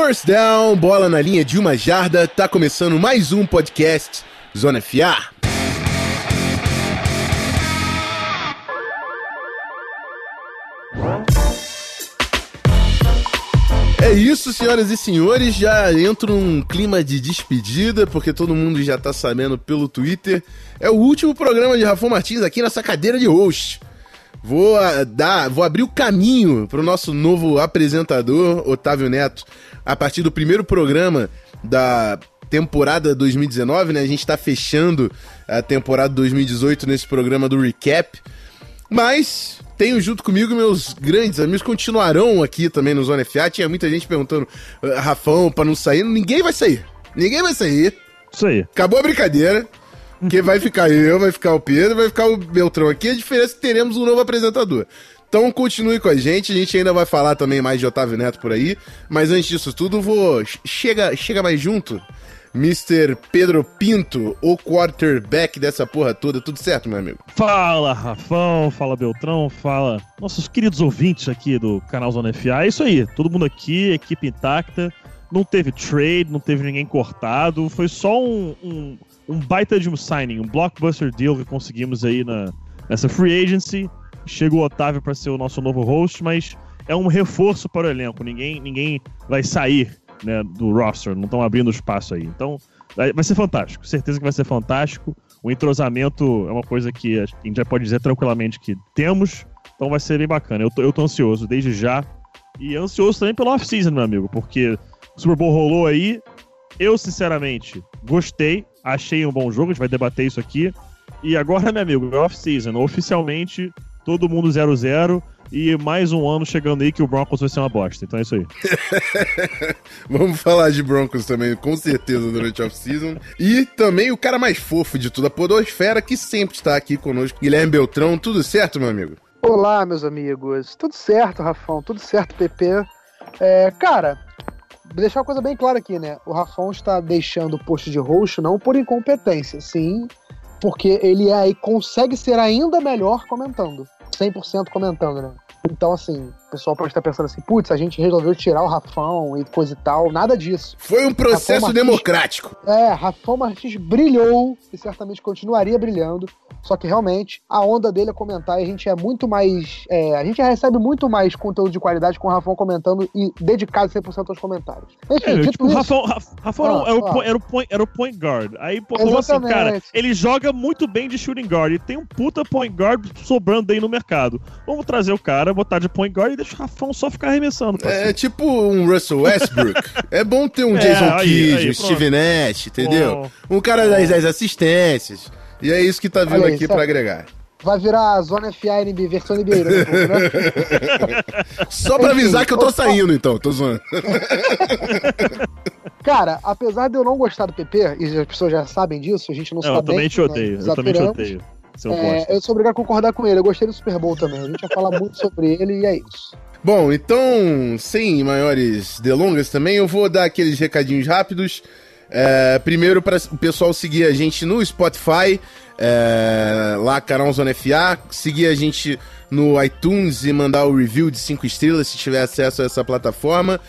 First down, bola na linha de uma jarda, tá começando mais um podcast Zona FA. É isso, senhoras e senhores. Já entro num clima de despedida, porque todo mundo já tá sabendo pelo Twitter. É o último programa de Rafael Martins aqui nessa cadeira de host. Vou ah, dar, vou abrir o caminho para o nosso novo apresentador, Otávio Neto, a partir do primeiro programa da temporada 2019, né? A gente está fechando a temporada 2018 nesse programa do recap. Mas tenho junto comigo meus grandes amigos continuarão aqui também no Zona FA. Tinha muita gente perguntando, ah, Rafão, para não sair. Ninguém vai sair. Ninguém vai sair. Isso aí. Acabou a brincadeira. Que vai ficar eu, vai ficar o Pedro, vai ficar o Beltrão aqui. A diferença é que teremos um novo apresentador. Então continue com a gente, a gente ainda vai falar também mais de Otávio Neto por aí. Mas antes disso tudo, vou. Chega, chega mais junto. Mr. Pedro Pinto, o quarterback dessa porra toda, tudo certo, meu amigo? Fala, Rafão, fala Beltrão, fala nossos queridos ouvintes aqui do canal Zona FA. É isso aí, todo mundo aqui, equipe intacta. Não teve trade, não teve ninguém cortado, foi só um, um, um baita de um signing, um blockbuster deal que conseguimos aí na, nessa free agency. Chega o Otávio para ser o nosso novo host, mas é um reforço para o elenco. Ninguém, ninguém vai sair né, do roster, não estão abrindo espaço aí. Então, vai ser fantástico, certeza que vai ser fantástico. O entrosamento é uma coisa que a gente já pode dizer tranquilamente que temos, então vai ser bem bacana. Eu tô, eu tô ansioso desde já. E ansioso também pelo off-season, meu amigo, porque o Super Bowl rolou aí. Eu, sinceramente, gostei, achei um bom jogo, a gente vai debater isso aqui. E agora, meu amigo, é off-season. Oficialmente, todo mundo 0-0 e mais um ano chegando aí que o Broncos vai ser uma bosta. Então é isso aí. Vamos falar de Broncos também, com certeza, durante a off-season. E também o cara mais fofo de tudo, a Podosfera, que sempre está aqui conosco, Guilherme Beltrão. Tudo certo, meu amigo? Olá, meus amigos. Tudo certo, Rafão. Tudo certo, PP. É, cara, deixar uma coisa bem clara aqui, né? O Rafão está deixando o posto de roxo não por incompetência, sim, porque ele é, consegue ser ainda melhor comentando. 100% comentando, né? Então, assim, o pessoal pode estar pensando assim, putz, a gente resolveu tirar o Rafão e coisa e tal. Nada disso. Foi um processo Martins, democrático. É, Rafão Martins brilhou e certamente continuaria brilhando. Só que realmente a onda dele é comentar e a gente é muito mais. É, a gente recebe muito mais conteúdo de qualidade com o Rafão comentando e dedicado 100% aos comentários. Enfim, é, tipo, o Rafão, Rafão ah, era, o, era, o point, era o point guard. Aí, pô, assim, cara, ele joga muito bem de shooting guard e tem um puta point guard sobrando aí no mercado. Vamos trazer o cara, botar de point guard e deixa o Rafão só ficar arremessando. É tipo um Russell Westbrook. é bom ter um é, Jason Kidd, um Steve Nash, entendeu? Um cara das 10 assistências. E é isso que tá vindo aí, aqui para agregar. Vai virar a Zona FA NB, versão NBA, né? Só pra avisar que eu tô saindo, então, tô zoando. Cara, apesar de eu não gostar do PP, e as pessoas já sabem disso, a gente não, não sabe. Eu também te odeio, eu também te odeio. É, eu sou obrigado a concordar com ele. Eu gostei do Super Bowl também. A gente vai falar muito sobre ele e é isso. Bom, então, sem maiores delongas também, eu vou dar aqueles recadinhos rápidos. É, primeiro, para o pessoal seguir a gente no Spotify, é, lá, canal Zona FA, seguir a gente no iTunes e mandar o review de 5 estrelas se tiver acesso a essa plataforma.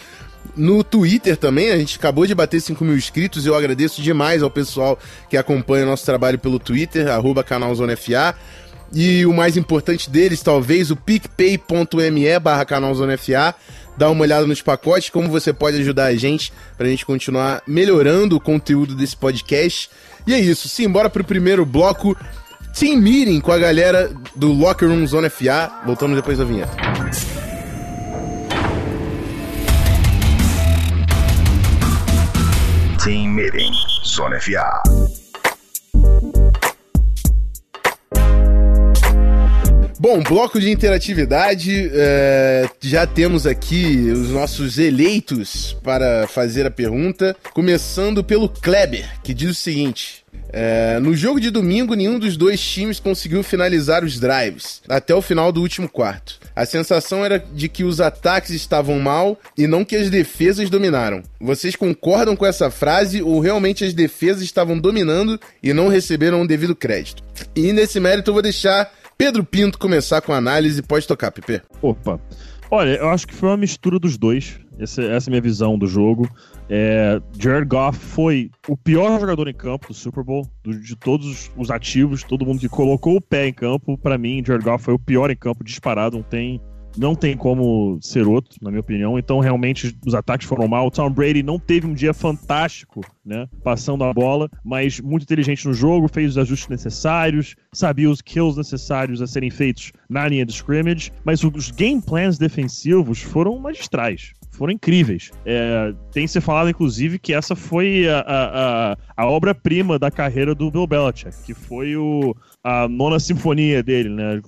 No Twitter também, a gente acabou de bater 5 mil inscritos. Eu agradeço demais ao pessoal que acompanha nosso trabalho pelo Twitter, arroba canal Zona FA. E o mais importante deles, talvez, o picpay.me barra canal Zona FA dar uma olhada nos pacotes, como você pode ajudar a gente para a gente continuar melhorando o conteúdo desse podcast. E é isso, sim, bora pro primeiro bloco. Team Meeting com a galera do Locker Room Zona FA. Voltamos depois da vinheta. Team Meeting Zona FA. Bom, bloco de interatividade. É, já temos aqui os nossos eleitos para fazer a pergunta. Começando pelo Kleber, que diz o seguinte: é, no jogo de domingo, nenhum dos dois times conseguiu finalizar os drives até o final do último quarto. A sensação era de que os ataques estavam mal e não que as defesas dominaram. Vocês concordam com essa frase ou realmente as defesas estavam dominando e não receberam o devido crédito? E nesse mérito eu vou deixar Pedro Pinto começar com a análise. Pode tocar, Pepe. Opa. Olha, eu acho que foi uma mistura dos dois. Essa, essa é a minha visão do jogo. É, Jared Goff foi o pior jogador em campo do Super Bowl, do, de todos os ativos, todo mundo que colocou o pé em campo. Para mim, Jared Goff foi o pior em campo, disparado. Não tem não tem como ser outro, na minha opinião. Então, realmente, os ataques foram mal. O Tom Brady não teve um dia fantástico, né? Passando a bola, mas muito inteligente no jogo, fez os ajustes necessários, sabia os kills necessários a serem feitos na linha de scrimmage, mas os game plans defensivos foram magistrais foram incríveis. É, tem se falado, inclusive, que essa foi a, a, a, obra-prima da carreira do Bill Belichick, que foi o, a nona sinfonia dele, né?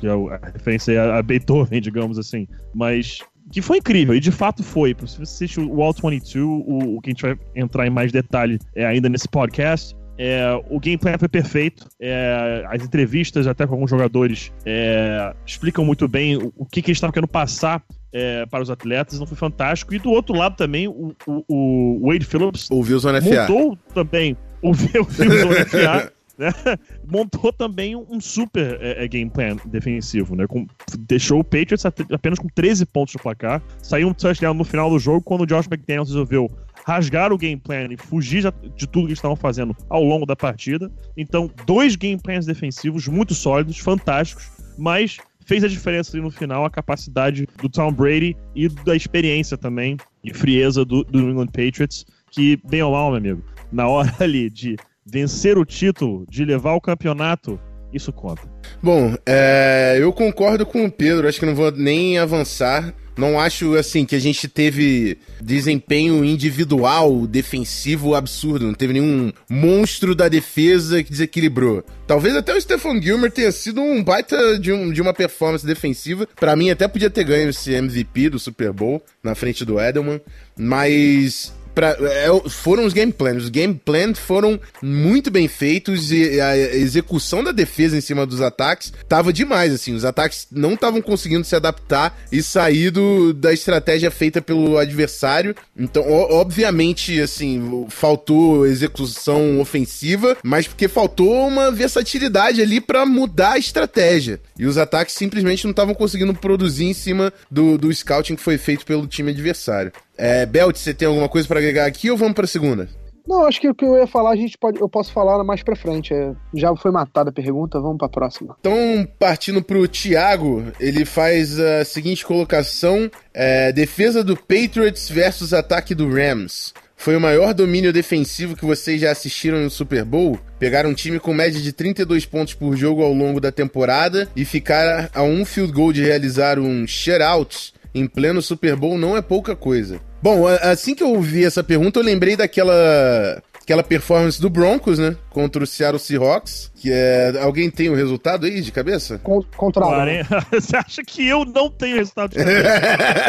Que é a referência a Beethoven, digamos assim. Mas que foi incrível, e de fato foi. Se você assiste o All 22, o, o que a gente vai entrar em mais detalhe é ainda nesse podcast, é, o gameplay foi perfeito. É, as entrevistas, até com alguns jogadores, é, explicam muito bem o, o que, que eles estavam querendo passar é, para os atletas. Não foi fantástico. E do outro lado também, o, o, o Wade Phillips ouviu o montou também o, o Wilson FA. Né? montou também um super é, é, game plan defensivo, né? Com, deixou o Patriots apenas com 13 pontos no placar. Saiu um touchdown no final do jogo quando o Josh McDaniels resolveu rasgar o game plan e fugir de tudo que estavam fazendo ao longo da partida. Então, dois game plans defensivos muito sólidos, fantásticos, mas fez a diferença ali no final a capacidade do Tom Brady e da experiência também e frieza do, do New England Patriots, que, bem ou mal, meu amigo, na hora ali de vencer o título, de levar o campeonato, isso conta. Bom, é, eu concordo com o Pedro, acho que não vou nem avançar. Não acho, assim, que a gente teve desempenho individual, defensivo absurdo. Não teve nenhum monstro da defesa que desequilibrou. Talvez até o Stephen Gilmer tenha sido um baita de, um, de uma performance defensiva. Para mim, até podia ter ganho esse MVP do Super Bowl na frente do Edelman. Mas pra, é, foram os game plans. Os game plans foram muito bem feitos e a execução da defesa em cima dos ataques tava demais, assim. Os ataques não estavam conseguindo se adaptar e sair do, da estratégia feita pelo adversário. Então, obviamente, assim, faltou execução ofensiva, mas porque faltou uma versatilidade ali para mudar a estratégia. E os ataques simplesmente não estavam conseguindo produzir em cima do, do scouting que foi feito pelo time adversário. É, Belt, você tem alguma coisa para agregar aqui ou vamos para a segunda? Não, acho que o que eu ia falar, a gente pode, eu posso falar mais pra frente. É, já foi matada a pergunta, vamos pra próxima. Então, partindo pro Thiago, ele faz a seguinte colocação: é, defesa do Patriots versus ataque do Rams. Foi o maior domínio defensivo que vocês já assistiram no Super Bowl? Pegar um time com média de 32 pontos por jogo ao longo da temporada e ficar a um field goal de realizar um shutout em pleno Super Bowl não é pouca coisa. Bom, assim que eu ouvi essa pergunta, eu lembrei daquela aquela performance do Broncos, né? Contra o Seattle Seahawks. Que é. Alguém tem o resultado aí de cabeça? contra o Você acha que eu não tenho resultado de cabeça?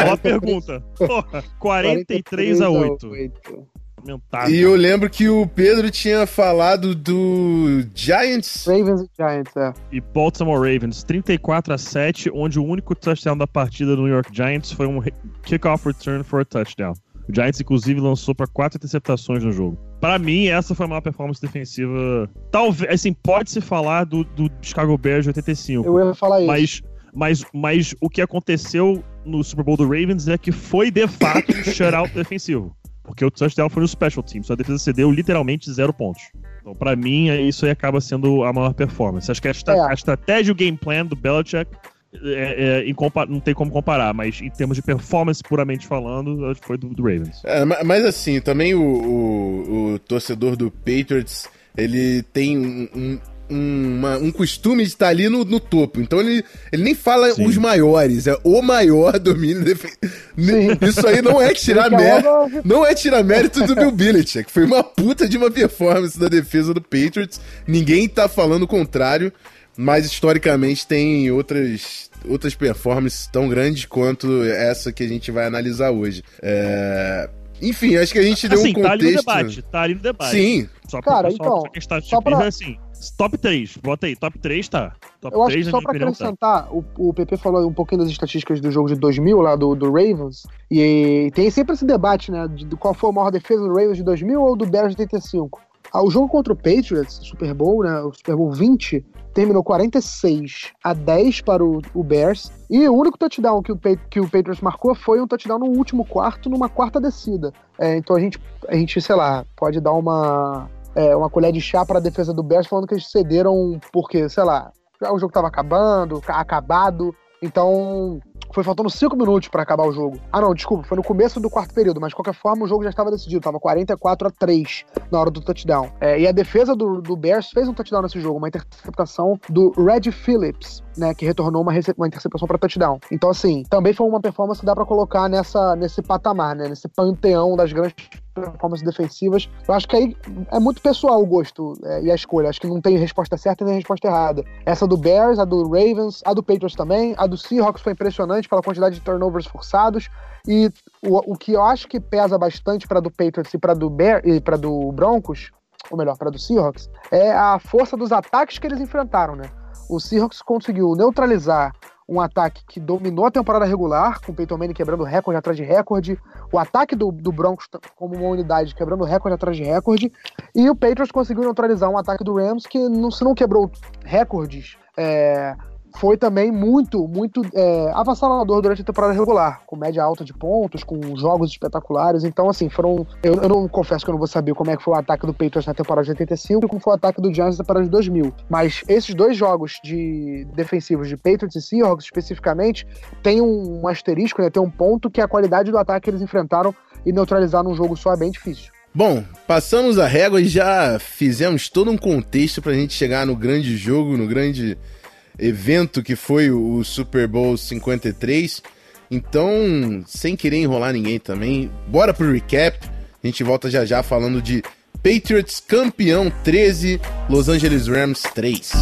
Olha a pergunta. Porra, 43, 43 a 8. 8. E eu lembro que o Pedro tinha falado do Giants. Ravens e Giants, é. E Baltimore Ravens, 34 a 7, onde o único touchdown da partida do New York Giants foi um kickoff return for a touchdown. O Giants, inclusive, lançou para quatro interceptações no jogo. Para mim, essa foi a maior performance defensiva. Talvez, assim, pode-se falar do, do Chicago Bears de 85. Eu ia falar isso. Mas, mas, mas o que aconteceu no Super Bowl do Ravens é que foi, de fato, um shutout defensivo. Porque o touchdown foi no special team. Sua defesa cedeu literalmente zero pontos. Então, pra mim, isso aí acaba sendo a maior performance. Acho que a, é. a estratégia e o game plan do Belichick é, é, não tem como comparar, mas em termos de performance puramente falando, foi do, do Ravens. É, mas assim, também o, o, o, torcedor do Patriots, ele tem um, uma, um costume de estar ali no, no, topo. Então ele, ele nem fala Sim. os maiores, é o maior domínio defensivo. Isso aí não é tirar mérito. Não é tirar mérito do Bill Belichick. Foi uma puta de uma performance da defesa do Patriots. Ninguém tá falando o contrário, mas historicamente tem outras. Outras performances tão grandes quanto essa que a gente vai analisar hoje. É... Enfim, acho que a gente deu um contexto. Tá ali no debate, tá ali no debate. Sim. Só pra, Cara, então, só pra... assim, Top 3, bota aí, top 3 tá. Top eu acho 3, que só pra tá. acrescentar, tá. o, o PP falou um pouquinho das estatísticas do jogo de 2000, lá do, do Ravens, e tem sempre esse debate, né, de, de qual foi a maior defesa do Ravens de 2000 ou do Bears de 85. Ah, o jogo contra o Patriots, Super Bowl, né? O Super Bowl 20, terminou 46 a 10 para o, o Bears. E o único touchdown que o, que o Patriots marcou foi um touchdown no último quarto, numa quarta descida. É, então a gente, a gente, sei lá, pode dar uma, é, uma colher de chá para a defesa do Bears falando que eles cederam porque, sei lá, o jogo estava acabando, acabado. Então, foi faltando 5 minutos para acabar o jogo. Ah, não, desculpa, foi no começo do quarto período, mas de qualquer forma o jogo já estava decidido, tava 44 a 3 na hora do touchdown. É, e a defesa do, do, Bears fez um touchdown nesse jogo, uma interceptação do Red Phillips, né, que retornou uma, uma interceptação para touchdown. Então, assim, também foi uma performance que dá para colocar nessa, nesse patamar, né, nesse panteão das grandes performances defensivas. Eu acho que aí é muito pessoal o gosto é, e a escolha. Acho que não tem resposta certa nem resposta errada. Essa do Bears, a do Ravens, a do Patriots também, a do Seahawks foi impressionante pela quantidade de turnovers forçados. E o, o que eu acho que pesa bastante para do Patriots e para do Bear e para do Broncos, ou melhor, para do Seahawks, é a força dos ataques que eles enfrentaram, né? O Seahawks conseguiu neutralizar um ataque que dominou a temporada regular, com o Peyton Manning quebrando recorde atrás de recorde, o ataque do, do Broncos como uma unidade quebrando recorde atrás de recorde, e o Patriots conseguiu neutralizar um ataque do Rams que não, se não quebrou recordes, é, foi também muito, muito é, avassalador durante a temporada regular, com média alta de pontos, com jogos espetaculares. Então, assim, foram. Eu, eu não confesso que eu não vou saber como é que foi o ataque do Patriots na temporada de 85 e como foi o ataque do Giants na temporada de 2000. Mas esses dois jogos de defensivos de Patriots e Seahawks, especificamente, tem um, um asterisco, né, tem um ponto que a qualidade do ataque que eles enfrentaram e neutralizaram um jogo só é bem difícil. Bom, passamos a régua e já fizemos todo um contexto pra gente chegar no grande jogo, no grande evento que foi o Super Bowl 53. Então, sem querer enrolar ninguém também, bora pro recap. A gente volta já já falando de Patriots campeão 13, Los Angeles Rams 3.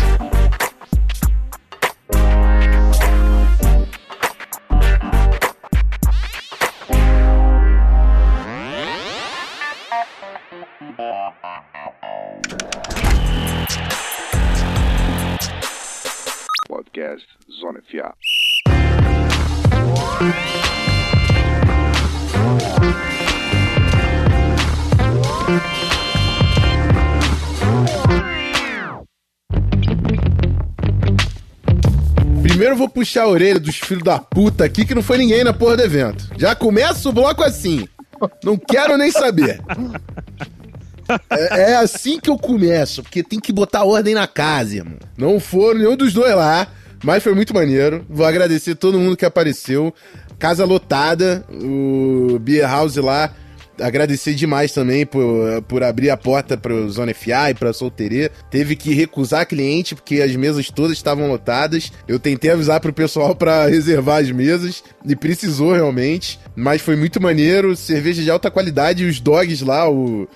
Podcast Zona FA. Primeiro vou puxar a orelha dos filhos da puta aqui que não foi ninguém na porra do evento. Já começa o bloco assim. Não quero nem saber. É, é, assim que eu começo, porque tem que botar ordem na casa, irmão. Não foram nenhum dos dois lá, mas foi muito maneiro. Vou agradecer todo mundo que apareceu. Casa lotada, o Beer House lá agradecer demais também por, por abrir a porta para o Zona FA e para a Solteria. Teve que recusar cliente porque as mesas todas estavam lotadas. Eu tentei avisar pro pessoal para reservar as mesas e precisou realmente, mas foi muito maneiro, cerveja de alta qualidade e os dogs lá, o, uh,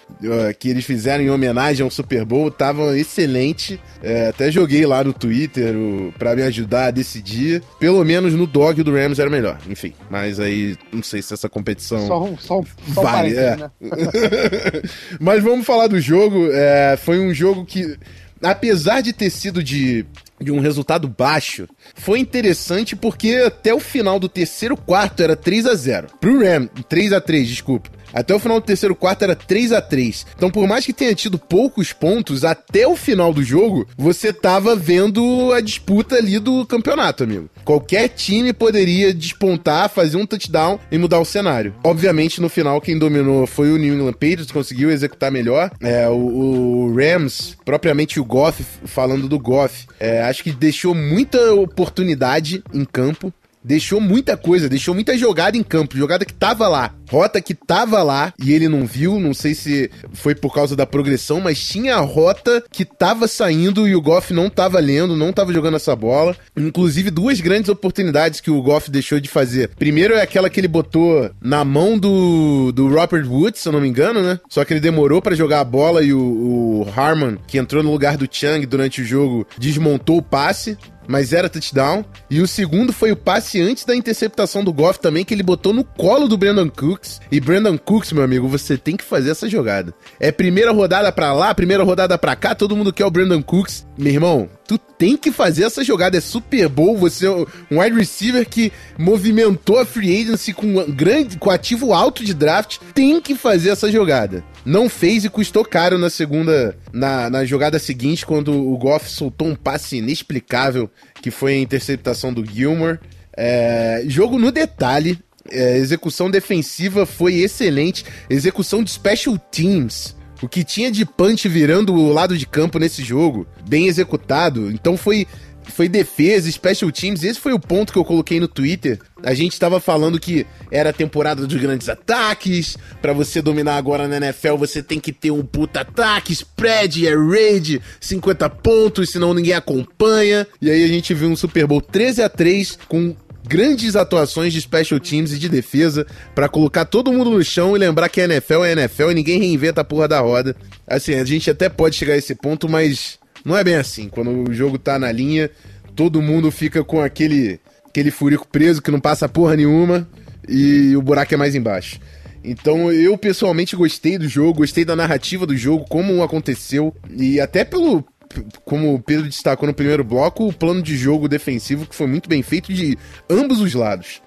que eles fizeram em homenagem ao Super Bowl, estavam excelente. É, até joguei lá no Twitter para me ajudar a decidir. Pelo menos no dog do Rams era melhor. Enfim, mas aí não sei se essa competição só, só, só vale é. Né? Mas vamos falar do jogo. É, foi um jogo que, apesar de ter sido de, de um resultado baixo, foi interessante porque até o final do terceiro quarto era 3 a 0 Pro Ram, 3 a 3 desculpa. Até o final do terceiro quarto era 3 a 3 Então, por mais que tenha tido poucos pontos, até o final do jogo, você tava vendo a disputa ali do campeonato, amigo. Qualquer time poderia despontar, fazer um touchdown e mudar o cenário. Obviamente, no final, quem dominou foi o New England Patriots, conseguiu executar melhor. É, o, o Rams, propriamente o Goff, falando do Goff, é, acho que deixou muita oportunidade em campo deixou muita coisa, deixou muita jogada em campo, jogada que tava lá, rota que tava lá e ele não viu, não sei se foi por causa da progressão, mas tinha a rota que tava saindo e o Goff não tava lendo, não tava jogando essa bola. Inclusive duas grandes oportunidades que o Goff deixou de fazer. Primeiro é aquela que ele botou na mão do, do Robert Woods, se eu não me engano, né? Só que ele demorou para jogar a bola e o, o Harman, que entrou no lugar do Chang durante o jogo, desmontou o passe mas era touchdown. E o segundo foi o passe antes da interceptação do Goff também, que ele botou no colo do Brandon E Brandon Cooks, meu amigo, você tem que fazer essa jogada. É primeira rodada pra lá, primeira rodada pra cá, todo mundo quer o Brandon Cooks. Meu irmão, tu tem que fazer essa jogada. É Super Bowl, você é um wide receiver que movimentou a free agency com grande, com ativo alto de draft, tem que fazer essa jogada. não fez e custou caro na segunda, na, na jogada seguinte, quando o Goff soltou um passe inexplicável, que foi a interceptação do Gilmore. É, jogo no detalhe, é, execução defensiva foi excelente, execução de special teams. O que tinha de punch virando o lado de campo nesse jogo, bem executado. Então foi foi defesa, special teams. Esse foi o ponto que eu coloquei no Twitter. A gente estava falando que era a temporada dos grandes ataques. Para você dominar agora na NFL, você tem que ter um puta ataque, spread, air raid, 50 pontos, senão ninguém acompanha. E aí a gente viu um Super Bowl 13 a 3 com grandes atuações de special teams e de defesa para colocar todo mundo no chão e lembrar que a NFL é NFL e ninguém reinventa a porra da roda. Assim, a gente até pode chegar a esse ponto, mas não é bem assim. Quando o jogo tá na linha, todo mundo fica com aquele, aquele furico preso que não passa porra nenhuma e o buraco é mais embaixo. Então eu pessoalmente gostei do jogo, gostei da narrativa do jogo, como aconteceu e até pelo como o Pedro destacou no primeiro bloco, o plano de jogo defensivo que foi muito bem feito de ambos os lados.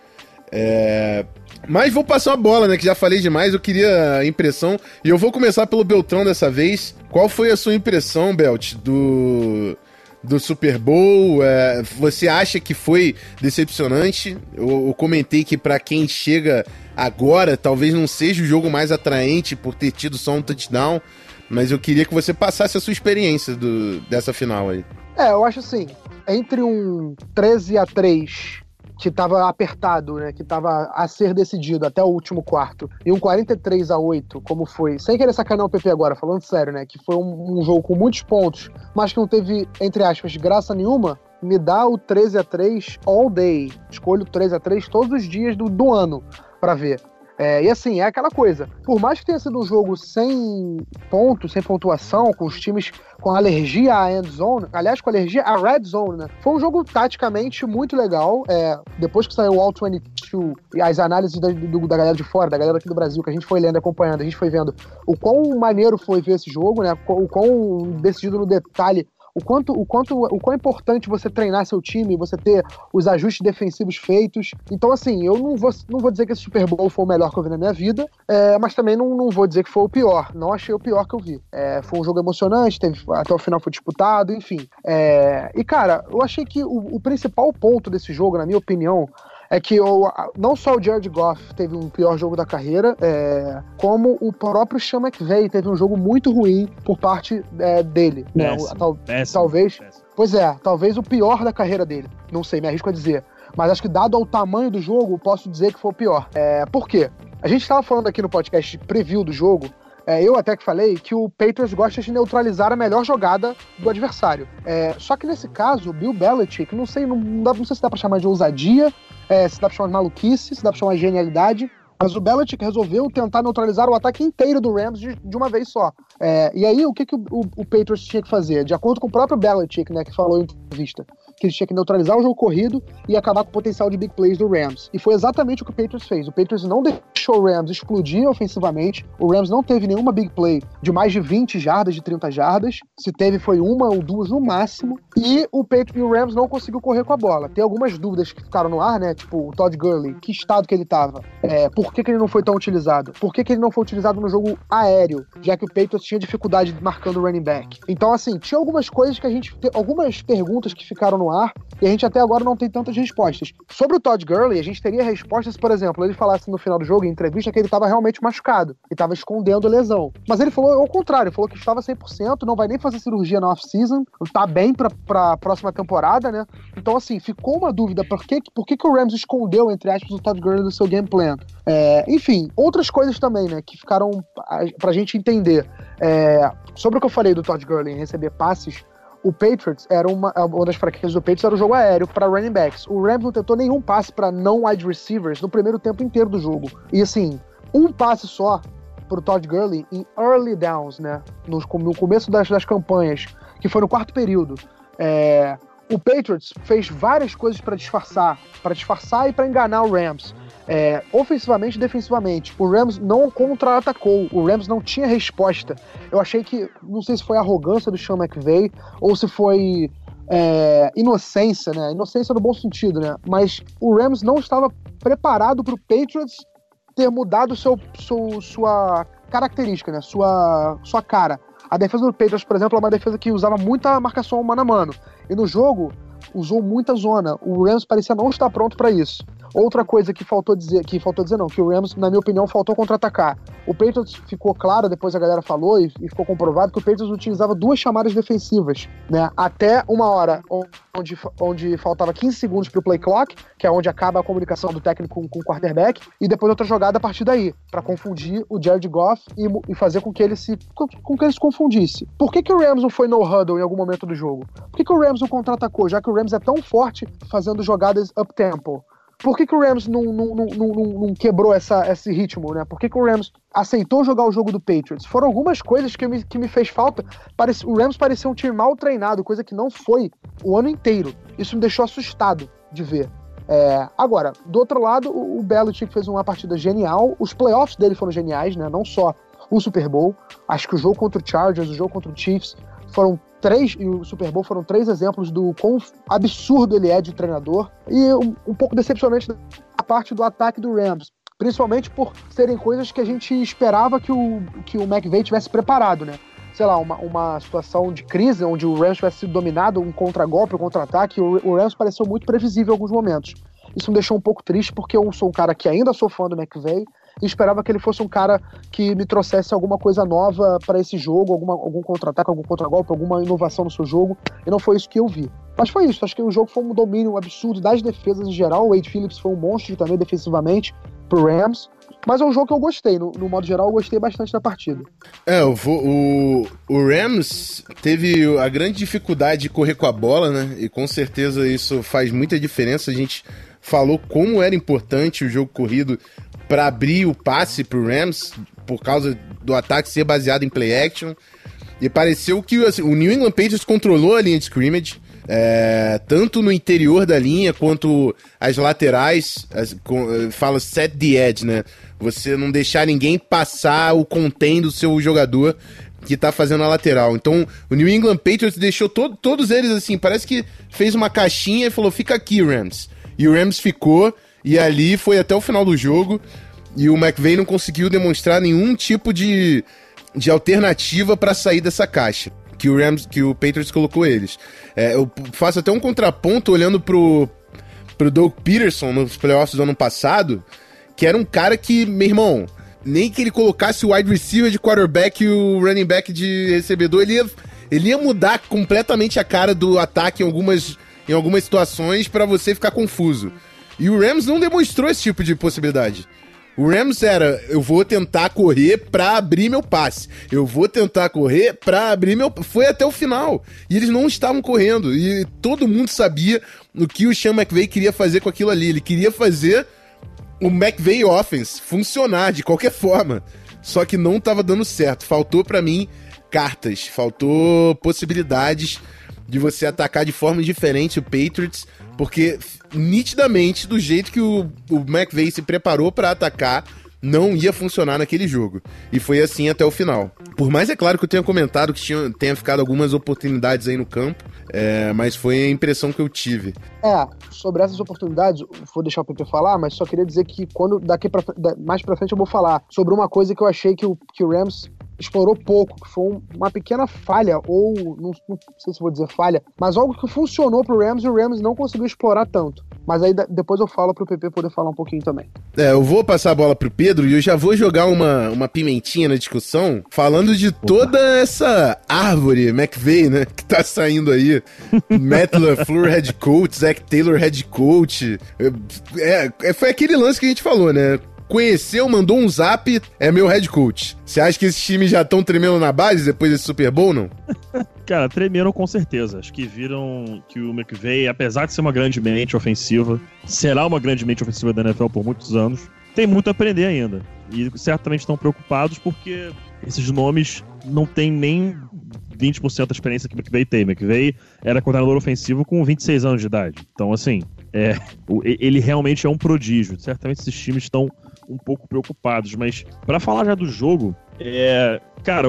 É... Mas vou passar a bola, né? Que já falei demais, eu queria a impressão. E eu vou começar pelo Beltrão dessa vez. Qual foi a sua impressão, Belt, do, do Super Bowl? É, você acha que foi decepcionante? Eu, eu comentei que para quem chega agora, talvez não seja o jogo mais atraente por ter tido só um touchdown. Mas eu queria que você passasse a sua experiência do, dessa final aí. É, eu acho assim, entre um 13 a 3 que estava apertado, né, que estava a ser decidido até o último quarto, e um 43 a 8, como foi, sem querer sacanear o PP agora, falando sério, né, que foi um, um jogo com muitos pontos, mas que não teve, entre aspas, graça nenhuma, me dá o 13 a 3 all day. Escolho o 13 a 3 todos os dias do, do ano para ver. É, e assim, é aquela coisa. Por mais que tenha sido um jogo sem pontos, sem pontuação, com os times com alergia à end zone, aliás, com alergia à red zone, né? Foi um jogo taticamente muito legal. É, depois que saiu o All 22 e as análises da, do, da galera de fora, da galera aqui do Brasil, que a gente foi lendo, acompanhando, a gente foi vendo o quão maneiro foi ver esse jogo, né? O quão decidido no detalhe o quanto, o quanto, o quão importante você treinar seu time, você ter os ajustes defensivos feitos. Então, assim, eu não vou, não vou dizer que esse Super Bowl foi o melhor que eu vi na minha vida, é, mas também não, não vou dizer que foi o pior. Não achei o pior que eu vi. É, foi um jogo emocionante, teve, até o final foi disputado, enfim. É, e, cara, eu achei que o, o principal ponto desse jogo, na minha opinião, é que o, não só o Jared Goff teve um pior jogo da carreira, é, como o próprio Sean McVay teve um jogo muito ruim por parte é, dele. Né? Péssimo, Tal, péssimo, talvez. péssimo. Pois é, talvez o pior da carreira dele. Não sei, me arrisco a dizer. Mas acho que dado ao tamanho do jogo, posso dizer que foi o pior. É, por quê? A gente estava falando aqui no podcast preview do jogo é, eu até que falei que o Patriots gosta de neutralizar a melhor jogada do adversário. É, só que nesse caso, o Bill Belichick, não sei, não, não, não sei se dá pra chamar de ousadia, é, se dá pra chamar de maluquice, se dá pra chamar de genialidade, mas o Belichick resolveu tentar neutralizar o ataque inteiro do Rams de, de uma vez só. É, e aí, o que, que o, o, o, Patriots tinha que fazer? De acordo com o próprio Belichick, né, que falou em entrevista, que eles tinham que neutralizar o jogo corrido e acabar com o potencial de big plays do Rams. E foi exatamente o que o Patriots fez. O Patriots não deixou o Rams explodir ofensivamente. O Rams não teve nenhuma big play de mais de 20 jardas, de 30 jardas. Se teve, foi uma ou duas no máximo. E o Patriots e o Rams não conseguiu correr com a bola. Tem algumas dúvidas que ficaram no ar, né? Tipo, o Todd Gurley, que estado que ele tava? É, por que, que ele não foi tão utilizado? Por que, que ele não foi utilizado no jogo aéreo? Já que o Patriots tinha dificuldade marcando o running back. Então, assim, tinha algumas coisas que a gente. Algumas perguntas que ficaram no ar e a gente até agora não tem tantas respostas. Sobre o Todd Gurley, a gente teria respostas, por exemplo, ele falasse no final do jogo, em entrevista, que ele estava realmente machucado e estava escondendo lesão. Mas ele falou ao contrário, falou que estava 100%, não vai nem fazer cirurgia na off-season, tá bem pra, pra próxima temporada, né? Então, assim, ficou uma dúvida, por que, por que, que o Rams escondeu, entre aspas, o Todd Gurley do seu game plan? É, enfim, outras coisas também, né, que ficaram pra gente entender. É, sobre o que eu falei do Todd Gurley receber passes, o Patriots era uma, uma das fraquezas do Patriots era o jogo aéreo para running backs. O Rams não tentou nenhum passe para não wide receivers no primeiro tempo inteiro do jogo. E assim, um passe só pro Todd Gurley em early downs, né? No, no começo das, das campanhas, que foi no quarto período. É, o Patriots fez várias coisas para disfarçar, para disfarçar e para enganar o Rams é, ofensivamente e defensivamente. O Rams não contra-atacou, o Rams não tinha resposta. Eu achei que, não sei se foi arrogância do Sean McVay ou se foi é, inocência, né? Inocência no bom sentido, né? Mas o Rams não estava preparado para o Patriots ter mudado seu, seu, sua característica, né? Sua, sua cara. A defesa do Patriots, por exemplo, é uma defesa que usava muita marcação mano a mano. E no jogo, usou muita zona. O Rams parecia não estar pronto para isso. Outra coisa que faltou dizer, que faltou dizer não, que o Rams, na minha opinião, faltou contra-atacar. O Patriots ficou claro, depois a galera falou e, e, ficou comprovado que o Patriots utilizava duas chamadas defensivas, né? Até uma hora onde, onde faltava 15 segundos para o play clock, que é onde acaba a comunicação do técnico com, com o quarterback, e depois outra jogada a partir daí, para confundir o Jared Goff e, e, fazer com que ele se com, com, que ele se confundisse. Por que, que o Rams não foi no huddle em algum momento do jogo? Por que, que o Rams não contra-atacou, já que o Rams é tão forte fazendo jogadas up tempo? Por que, que o Rams não, não, não, não, quebrou essa, esse ritmo, né? Por que, que o Rams aceitou jogar o jogo do Patriots? Foram algumas coisas que me, que me fez falta. Parece, o Rams parecia um time mal treinado, coisa que não foi o ano inteiro. Isso me deixou assustado de ver. É, agora, do outro lado, o, o Belichick fez uma partida genial. Os playoffs dele foram geniais, né? Não só o Super Bowl. Acho que o jogo contra o Chargers, o jogo contra o Chiefs foram três, e o Super Bowl foram três exemplos do quão absurdo ele é de treinador, e um, um pouco decepcionante a parte do ataque do Rams. Principalmente por serem coisas que a gente esperava que o, que o McVay tivesse preparado, né? sei lá, uma, uma situação de crise onde o Rams tivesse sido dominado, um contra-golpe, um contra-ataque, o, o Rams pareceu muito previsível em alguns momentos. Isso me deixou um pouco triste, porque eu sou um cara que ainda sou fã do McVay, e esperava que ele fosse um cara que me trouxesse alguma coisa nova para esse jogo, alguma, algum contra-ataque, algum contra-golpe, alguma inovação no seu jogo, e não foi isso que eu vi. Mas foi isso, acho que o jogo foi um domínio absurdo das defesas em geral, o Wade Phillips foi um monstro também defensivamente pro Rams, mas é um jogo que eu gostei, no, no, modo geral, eu gostei bastante da partida. É, o, o, o Rams teve a grande dificuldade de correr com a bola, né? E com certeza isso faz muita diferença. A gente falou como era importante o jogo corrido para abrir o passe pro Rams por causa do ataque ser baseado em play action. E pareceu que assim, o New England Patriots controlou a linha de scrimmage, é, tanto no interior da linha quanto as laterais. As, com, fala set the edge, né? Você não deixar ninguém passar o contém do seu jogador que tá fazendo a lateral. Então, o New England Patriots deixou to todos eles assim, parece que fez uma caixinha e falou: fica aqui, Rams. E o Rams ficou e ali foi até o final do jogo. E o McVay não conseguiu demonstrar nenhum tipo de, de alternativa para sair dessa caixa que o Rams, que o Patriots colocou eles. É, eu faço até um contraponto olhando pro, pro Doug Peterson nos playoffs do ano passado, que era um cara que, meu irmão, nem que ele colocasse o wide receiver de quarterback e o running back de recebedor, ele ia, ele ia mudar completamente a cara do ataque em algumas, em algumas situações para você ficar confuso. E o Rams não demonstrou esse tipo de possibilidade. O Rams era, eu vou tentar correr pra abrir meu passe. Eu vou tentar correr pra abrir meu... Foi até o final. E eles não estavam correndo. E todo mundo sabia o que o Sean McVay queria fazer com aquilo ali. Ele queria fazer o McVay Offense funcionar de qualquer forma. Só que não estava dando certo. Faltou para mim cartas, faltou possibilidades de você atacar de forma diferente o Patriots, porque nitidamente, do jeito que o, o McVay se preparou para atacar, não ia funcionar naquele jogo. E foi assim até o final. Por mais é claro que eu tenha comentado que tinha, tenha ficado algumas oportunidades aí no campo, é, mas foi a impressão que eu tive. É, sobre essas oportunidades, vou deixar o PP falar, mas só queria dizer que quando daqui pra, mais pra frente eu vou falar sobre uma coisa que eu achei que o, que o Rams explorou pouco, que foi uma pequena falha, ou não, não, sei se vou dizer falha, mas algo que funcionou pro Rams e o Rams não conseguiu explorar tanto. Mas aí depois eu falo pro PP poder falar um pouquinho também. É, eu vou passar a bola pro Pedro e eu já vou jogar uma, uma pimentinha na discussão, falando de Opa. toda essa árvore McVeigh, né, que tá saindo aí. Matt LaFleur head coach, Zach Taylor head coach. É, é, foi aquele lance que a gente falou, né? Conheceu, mandou um zap, é meu head coach. Você acha que esses times já estão tremendo na base depois desse Super Bowl, não? Cara, tremeram com certeza. Acho que viram que o McVay, apesar de ser uma grande mente ofensiva, será uma grande mente ofensiva da NFL por muitos anos, tem muito a aprender ainda. E certamente estão preocupados porque esses nomes não têm nem 20% da experiência que o McVay tem. McVay era coordenador ofensivo com 26 anos de idade. Então, assim, é, ele realmente é um prodígio. Certamente esses times estão um pouco preocupados. Mas para falar já do jogo, é, cara,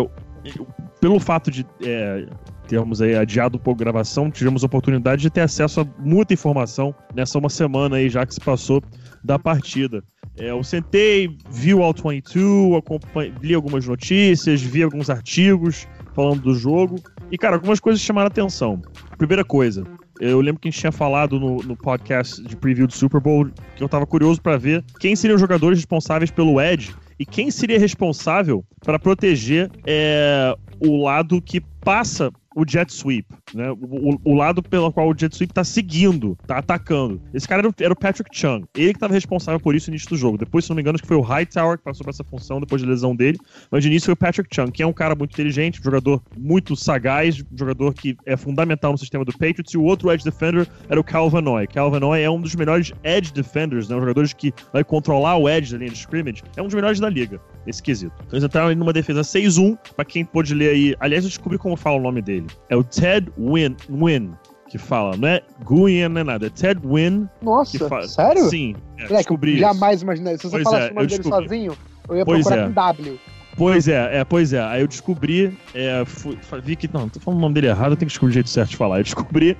pelo fato de é, termos aí adiado um pouco a gravação, tivemos a oportunidade de ter acesso a muita informação nessa uma semana aí já que se passou da partida. É, eu sentei, vi o All 22, acompanhei, li algumas notícias, vi alguns artigos falando do jogo. E, cara, algumas coisas chamaram a atenção. Primeira coisa, eu lembro que a gente tinha falado no, no podcast de preview do Super Bowl que eu tava curioso para ver quem seriam os jogadores responsáveis pelo Edge e quem seria responsável para proteger é, o lado que passa o jet sweep, né? O, o, lado pelo qual o jet sweep tá seguindo, tá atacando. Esse cara era o, era o Patrick Chung. Ele que estava responsável por isso no início do jogo. Depois, se não me engano, acho que foi o Hightower que passou por essa função depois da lesão dele. Mas de início foi o Patrick Chung, que é um cara muito inteligente, um jogador muito sagaz, um jogador que é fundamental no sistema do Patriots. E o outro edge defender era o Cal Vanoy. Cal Vanoy é um dos melhores edge defenders, né? Um jogador que vai controlar o edge da linha de scrimmage. É um dos melhores da liga, nesse quesito. Então eles entraram numa defesa 6-1, pra quem pôde ler aí. Aliás, eu descobri como fala o nome dele. É o Ted Win, Win que fala, não é Guian, não é nada, é Ted Win. Nossa, sério? Sim, é, Moleque, descobri jamais imaginei. Se você pois falasse é, o nome dele sozinho, eu ia pois procurar é. com W. Pois é, é, pois é. Aí eu descobri, é, fui, vi que. Não, tô falando o nome dele errado, eu tenho que descobrir o jeito certo de falar. Eu descobri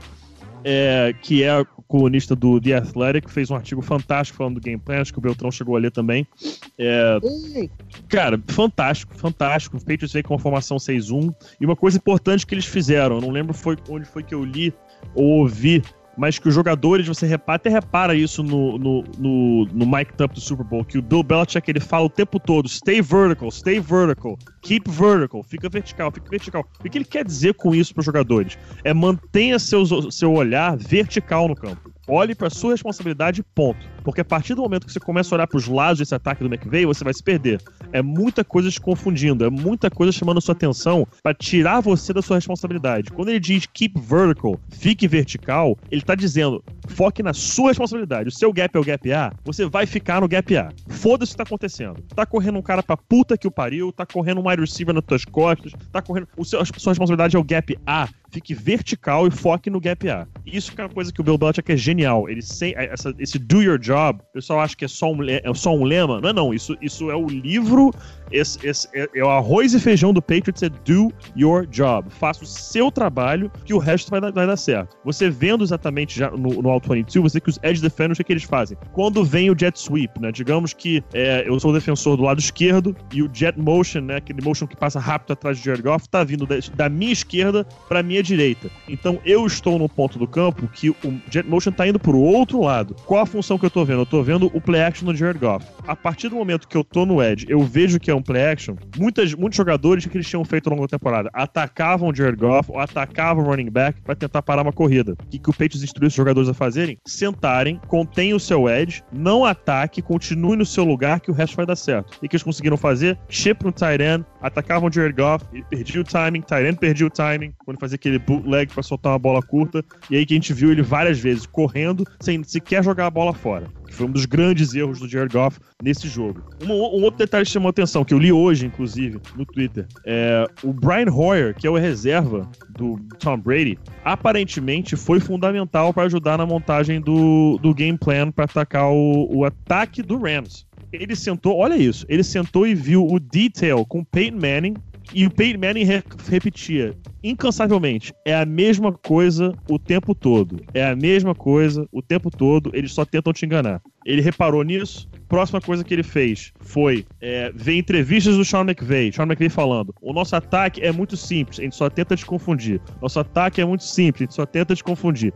é, que é colunista do The Athletic, fez um artigo fantástico falando do Game Plan, acho que o Beltrão chegou a ler também. É, cara, fantástico, fantástico. O Patriots veio com uma formação 6-1. E uma coisa importante que eles fizeram, eu não lembro foi, onde foi que eu li ou ouvi, mas que os jogadores, você repara, até repara isso no, no, no, no Mike Up do Super Bowl, que o Bill Belichick ele fala o tempo todo: stay vertical, stay vertical, keep vertical, fica vertical, fica vertical. O que ele quer dizer com isso para os jogadores? É mantenha seus, seu olhar vertical no campo. Olhe para sua responsabilidade, ponto. Porque a partir do momento que você começa a olhar para os lados desse ataque do McVeigh, você vai se perder. É muita coisa te confundindo, é muita coisa chamando sua atenção para tirar você da sua responsabilidade. Quando ele diz keep vertical, fique vertical, ele está dizendo foque na sua responsabilidade. O seu gap é o gap A, você vai ficar no gap A. Foda-se o que tá acontecendo. Tá correndo um cara pra puta que o pariu, tá correndo um wide receiver nas tuas costas, tá correndo. O seu, a sua responsabilidade é o gap A fique vertical e foque no gap A. Isso que é uma coisa que o Bill Belichick é genial. Ele sem, essa, esse do your job, o pessoal acha que é só um, é só um lema. Não é não, isso, isso é o livro, esse, esse, é, é, o arroz e feijão do Patriots, é do your job. Faça o seu trabalho que o resto vai, vai dar certo. Você vendo exatamente já no, no All 22, você que os edge defenders, o que, que eles fazem? Quando vem o jet sweep, né? Digamos que é, eu sou o defensor do lado esquerdo e o jet motion, né? Aquele motion que passa rápido atrás de Jared Goff, tá vindo da, da minha esquerda pra minha direita. Então eu estou no ponto do campo que o jet motion tá indo pro outro lado. Qual a função que eu tô vendo? Eu tô vendo o play action do Jared Goff. A partir do momento que eu tô no edge, eu vejo que é um play action. Muitas, muitos jogadores que eles tinham feito ao longo da temporada atacavam o Jared Goff ou atacavam o running back para tentar parar uma corrida. O que, que o Patriots instruiu os jogadores a fazerem? Sentarem, contém o seu edge, não ataque, continue no seu lugar que o resto vai dar certo. E que eles conseguiram fazer? Chip no tight end, atacavam o Jared Goff, ele perdia o timing, tight end perdia o timing, quando fazia aquele bootleg para soltar uma bola curta. E aí que a gente viu ele várias vezes correndo sem sequer jogar a bola fora. Foi um dos grandes erros do Jared Goff nesse jogo. Um, um outro detalhe que chamou atenção, que eu li hoje, inclusive, no Twitter, é o Brian Hoyer, que é o reserva do Tom Brady, aparentemente foi fundamental para ajudar na montagem do, do game plan para atacar o, o ataque do Rams ele sentou, olha isso, ele sentou e viu o detail com Peyton Manning e o Peyton Manning re repetia incansavelmente: é a mesma coisa o tempo todo. É a mesma coisa o tempo todo, eles só tentam te enganar. Ele reparou nisso. Próxima coisa que ele fez foi é, ver entrevistas do Sean McVay. Sean McVay falando: o nosso ataque é muito simples, a gente só tenta te confundir. Nosso ataque é muito simples, a gente só tenta te confundir.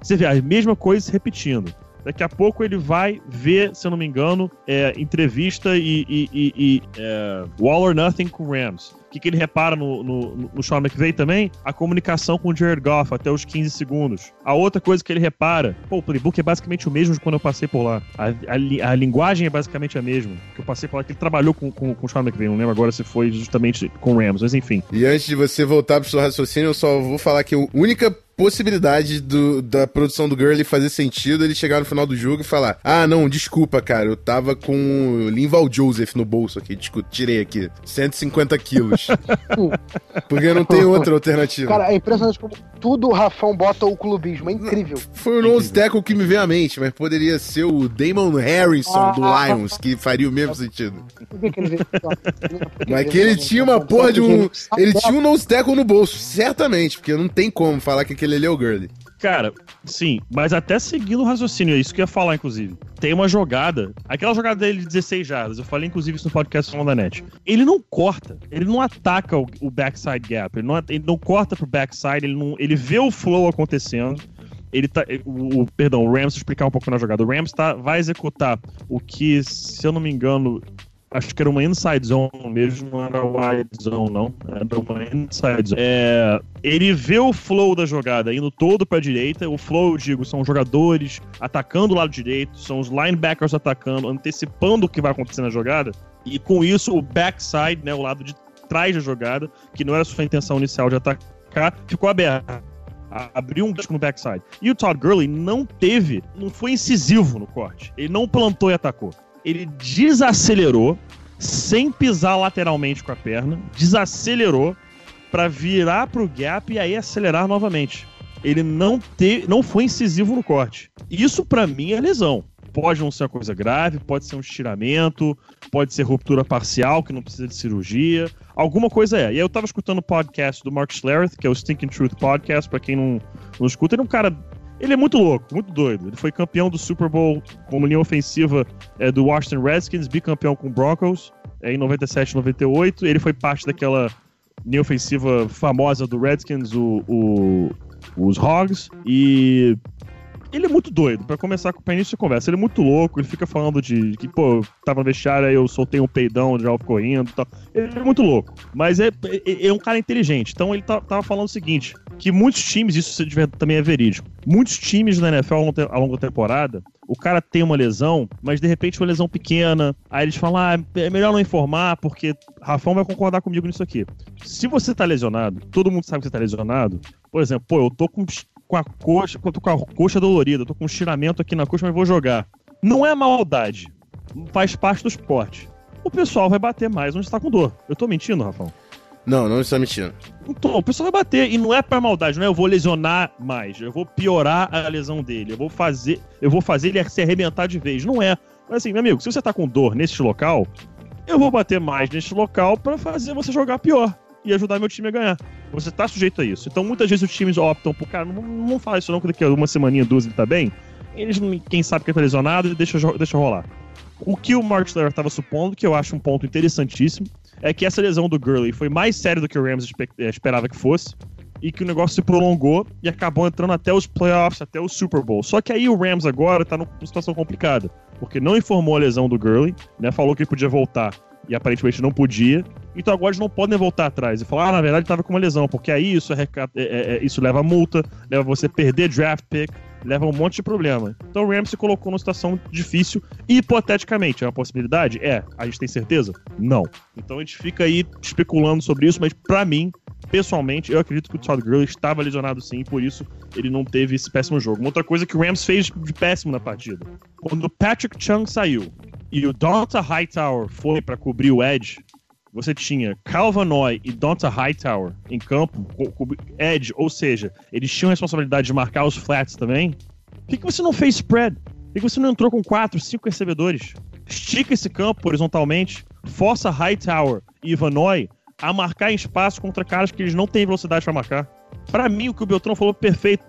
Você vê a mesma coisa se repetindo. Daqui a pouco ele vai ver, se eu não me engano, é, entrevista e, e, e, e é, Wall or Nothing com Rams que, que ele repara no, no, no Sean McVay também? A comunicação com o Jared Goff até os 15 segundos. A outra coisa que ele repara, pô, o playbook é basicamente o mesmo de quando eu passei por lá. A, a, a linguagem é basicamente a mesma. Que eu passei por lá, que ele trabalhou com, com, com o Sean McVay. Não lembro agora se foi justamente com o Rams, mas enfim. E antes de você voltar pro seu raciocínio, eu só vou falar que a única possibilidade do, da produção do Gurley fazer sentido ele chegar no final do jogo e falar: Ah, não, desculpa, cara, eu tava com o Linval Joseph no bolso aqui, tirei aqui, 150 quilos. Porque não tem outra alternativa. Cara, é impressionante como tudo o Rafão bota o clubismo. É incrível. Foi o nose tackle que me veio à mente, mas poderia ser o Damon Harrison ah, do Lions, que faria o mesmo sentido. mas que ele tinha uma porra de um. Ele tinha um nose tackle no bolso, certamente, porque não tem como falar que aquele ali é o Gurley. Cara, sim, mas até seguindo o raciocínio, é isso que eu ia falar, inclusive. Tem uma jogada, aquela jogada dele de 16 jardas, eu falei inclusive isso no podcast da Net. Ele não corta, ele não ataca o, o backside gap, ele não, ele não corta pro backside, ele, não, ele vê o flow acontecendo. Ele tá. O, o perdão, o Rams, explicar um pouco na jogada. O Rams tá, vai executar o que, se eu não me engano, acho que era uma inside zone mesmo, não era wide zone, não. Era uma inside zone. É, ele vê o flow da jogada indo todo pra direita. O flow, eu digo, são jogadores atacando o lado direito, são os linebackers atacando, antecipando o que vai acontecer na jogada. E com isso, o backside, né, o lado de trás da jogada, que não era sua intenção inicial de atacar, ficou aberto. Abriu um disco no backside. E o Todd Gurley não teve, não foi incisivo no corte. Ele não plantou e atacou ele desacelerou sem pisar lateralmente com a perna, desacelerou para virar pro gap e aí acelerar novamente. Ele não te, não foi incisivo no corte. Isso para mim é lesão. Pode não ser uma coisa grave, pode ser um estiramento, pode ser ruptura parcial que não precisa de cirurgia, alguma coisa é. E aí eu tava escutando o podcast do Mark Schlereth, que é o Stinking Truth Podcast, para quem não, não escuta, ele é um cara ele é muito louco, muito doido. Ele foi campeão do Super Bowl como linha ofensiva é, do Washington Redskins, bicampeão com o Broncos é, em 97 98. Ele foi parte daquela linha ofensiva famosa do Redskins, o, o, os Hogs. E ele é muito doido. Para começar com o início de conversa, ele é muito louco. Ele fica falando de que, pô, tava no vestiário, aí eu soltei um peidão, já correndo e tal. Ele é muito louco. Mas é, é, é um cara inteligente. Então ele tá, tava falando o seguinte: que muitos times, isso também é verídico, muitos times na NFL ao longo da temporada, o cara tem uma lesão, mas de repente uma lesão pequena, aí eles falam, ah, é melhor não informar, porque Rafão vai concordar comigo nisso aqui. Se você tá lesionado, todo mundo sabe que você tá lesionado, por exemplo, pô, eu tô com, com a coxa, tô com a coxa dolorida, tô com um estiramento aqui na coxa, mas vou jogar. Não é maldade, faz parte do esporte. O pessoal vai bater mais onde está com dor. Eu tô mentindo, Rafão? Não, não está mentindo. Então, o pessoal vai bater. E não é pra maldade, não é eu vou lesionar mais. Eu vou piorar a lesão dele. Eu vou fazer. Eu vou fazer ele se arrebentar de vez. Não é. Mas assim, meu amigo, se você tá com dor nesse local, eu vou bater mais neste local para fazer você jogar pior e ajudar meu time a ganhar. Você tá sujeito a isso. Então, muitas vezes os times optam por, cara, não, não fala isso não, que daqui a uma semaninha, duas ele tá bem. Eles, quem sabe que ele tá lesionado, deixa, deixa rolar. O que o Mark Schlereth estava supondo, que eu acho um ponto interessantíssimo, é que essa lesão do Gurley foi mais séria do que o Rams eh, esperava que fosse e que o negócio se prolongou e acabou entrando até os playoffs, até o Super Bowl. Só que aí o Rams agora tá numa situação complicada, porque não informou a lesão do Gurley, né? Falou que ele podia voltar e aparentemente não podia. Então agora eles não podem voltar atrás e falar, ah, na verdade estava com uma lesão, porque aí isso, é, é, é, é, isso leva multa, leva você perder draft pick, leva um monte de problema. Então o Rams se colocou numa situação difícil, hipoteticamente. É uma possibilidade? É. A gente tem certeza? Não. Então a gente fica aí especulando sobre isso, mas para mim, pessoalmente, eu acredito que o Todd Gurley estava lesionado sim, por isso ele não teve esse péssimo jogo. Uma outra coisa que o Rams fez de péssimo na partida. Quando o Patrick Chung saiu e o Donta Hightower foi para cobrir o Edge, você tinha Calvanoy e Donta Hightower em campo, edge, ou seja, eles tinham a responsabilidade de marcar os flats também. Por que, você não fez spread? Por que você não entrou com quatro, cinco recebedores? Estica esse campo horizontalmente, força Hightower e Ivanoy a marcar em espaço contra caras que eles não têm velocidade para marcar. Para mim, o que o Beltrão falou perfeito,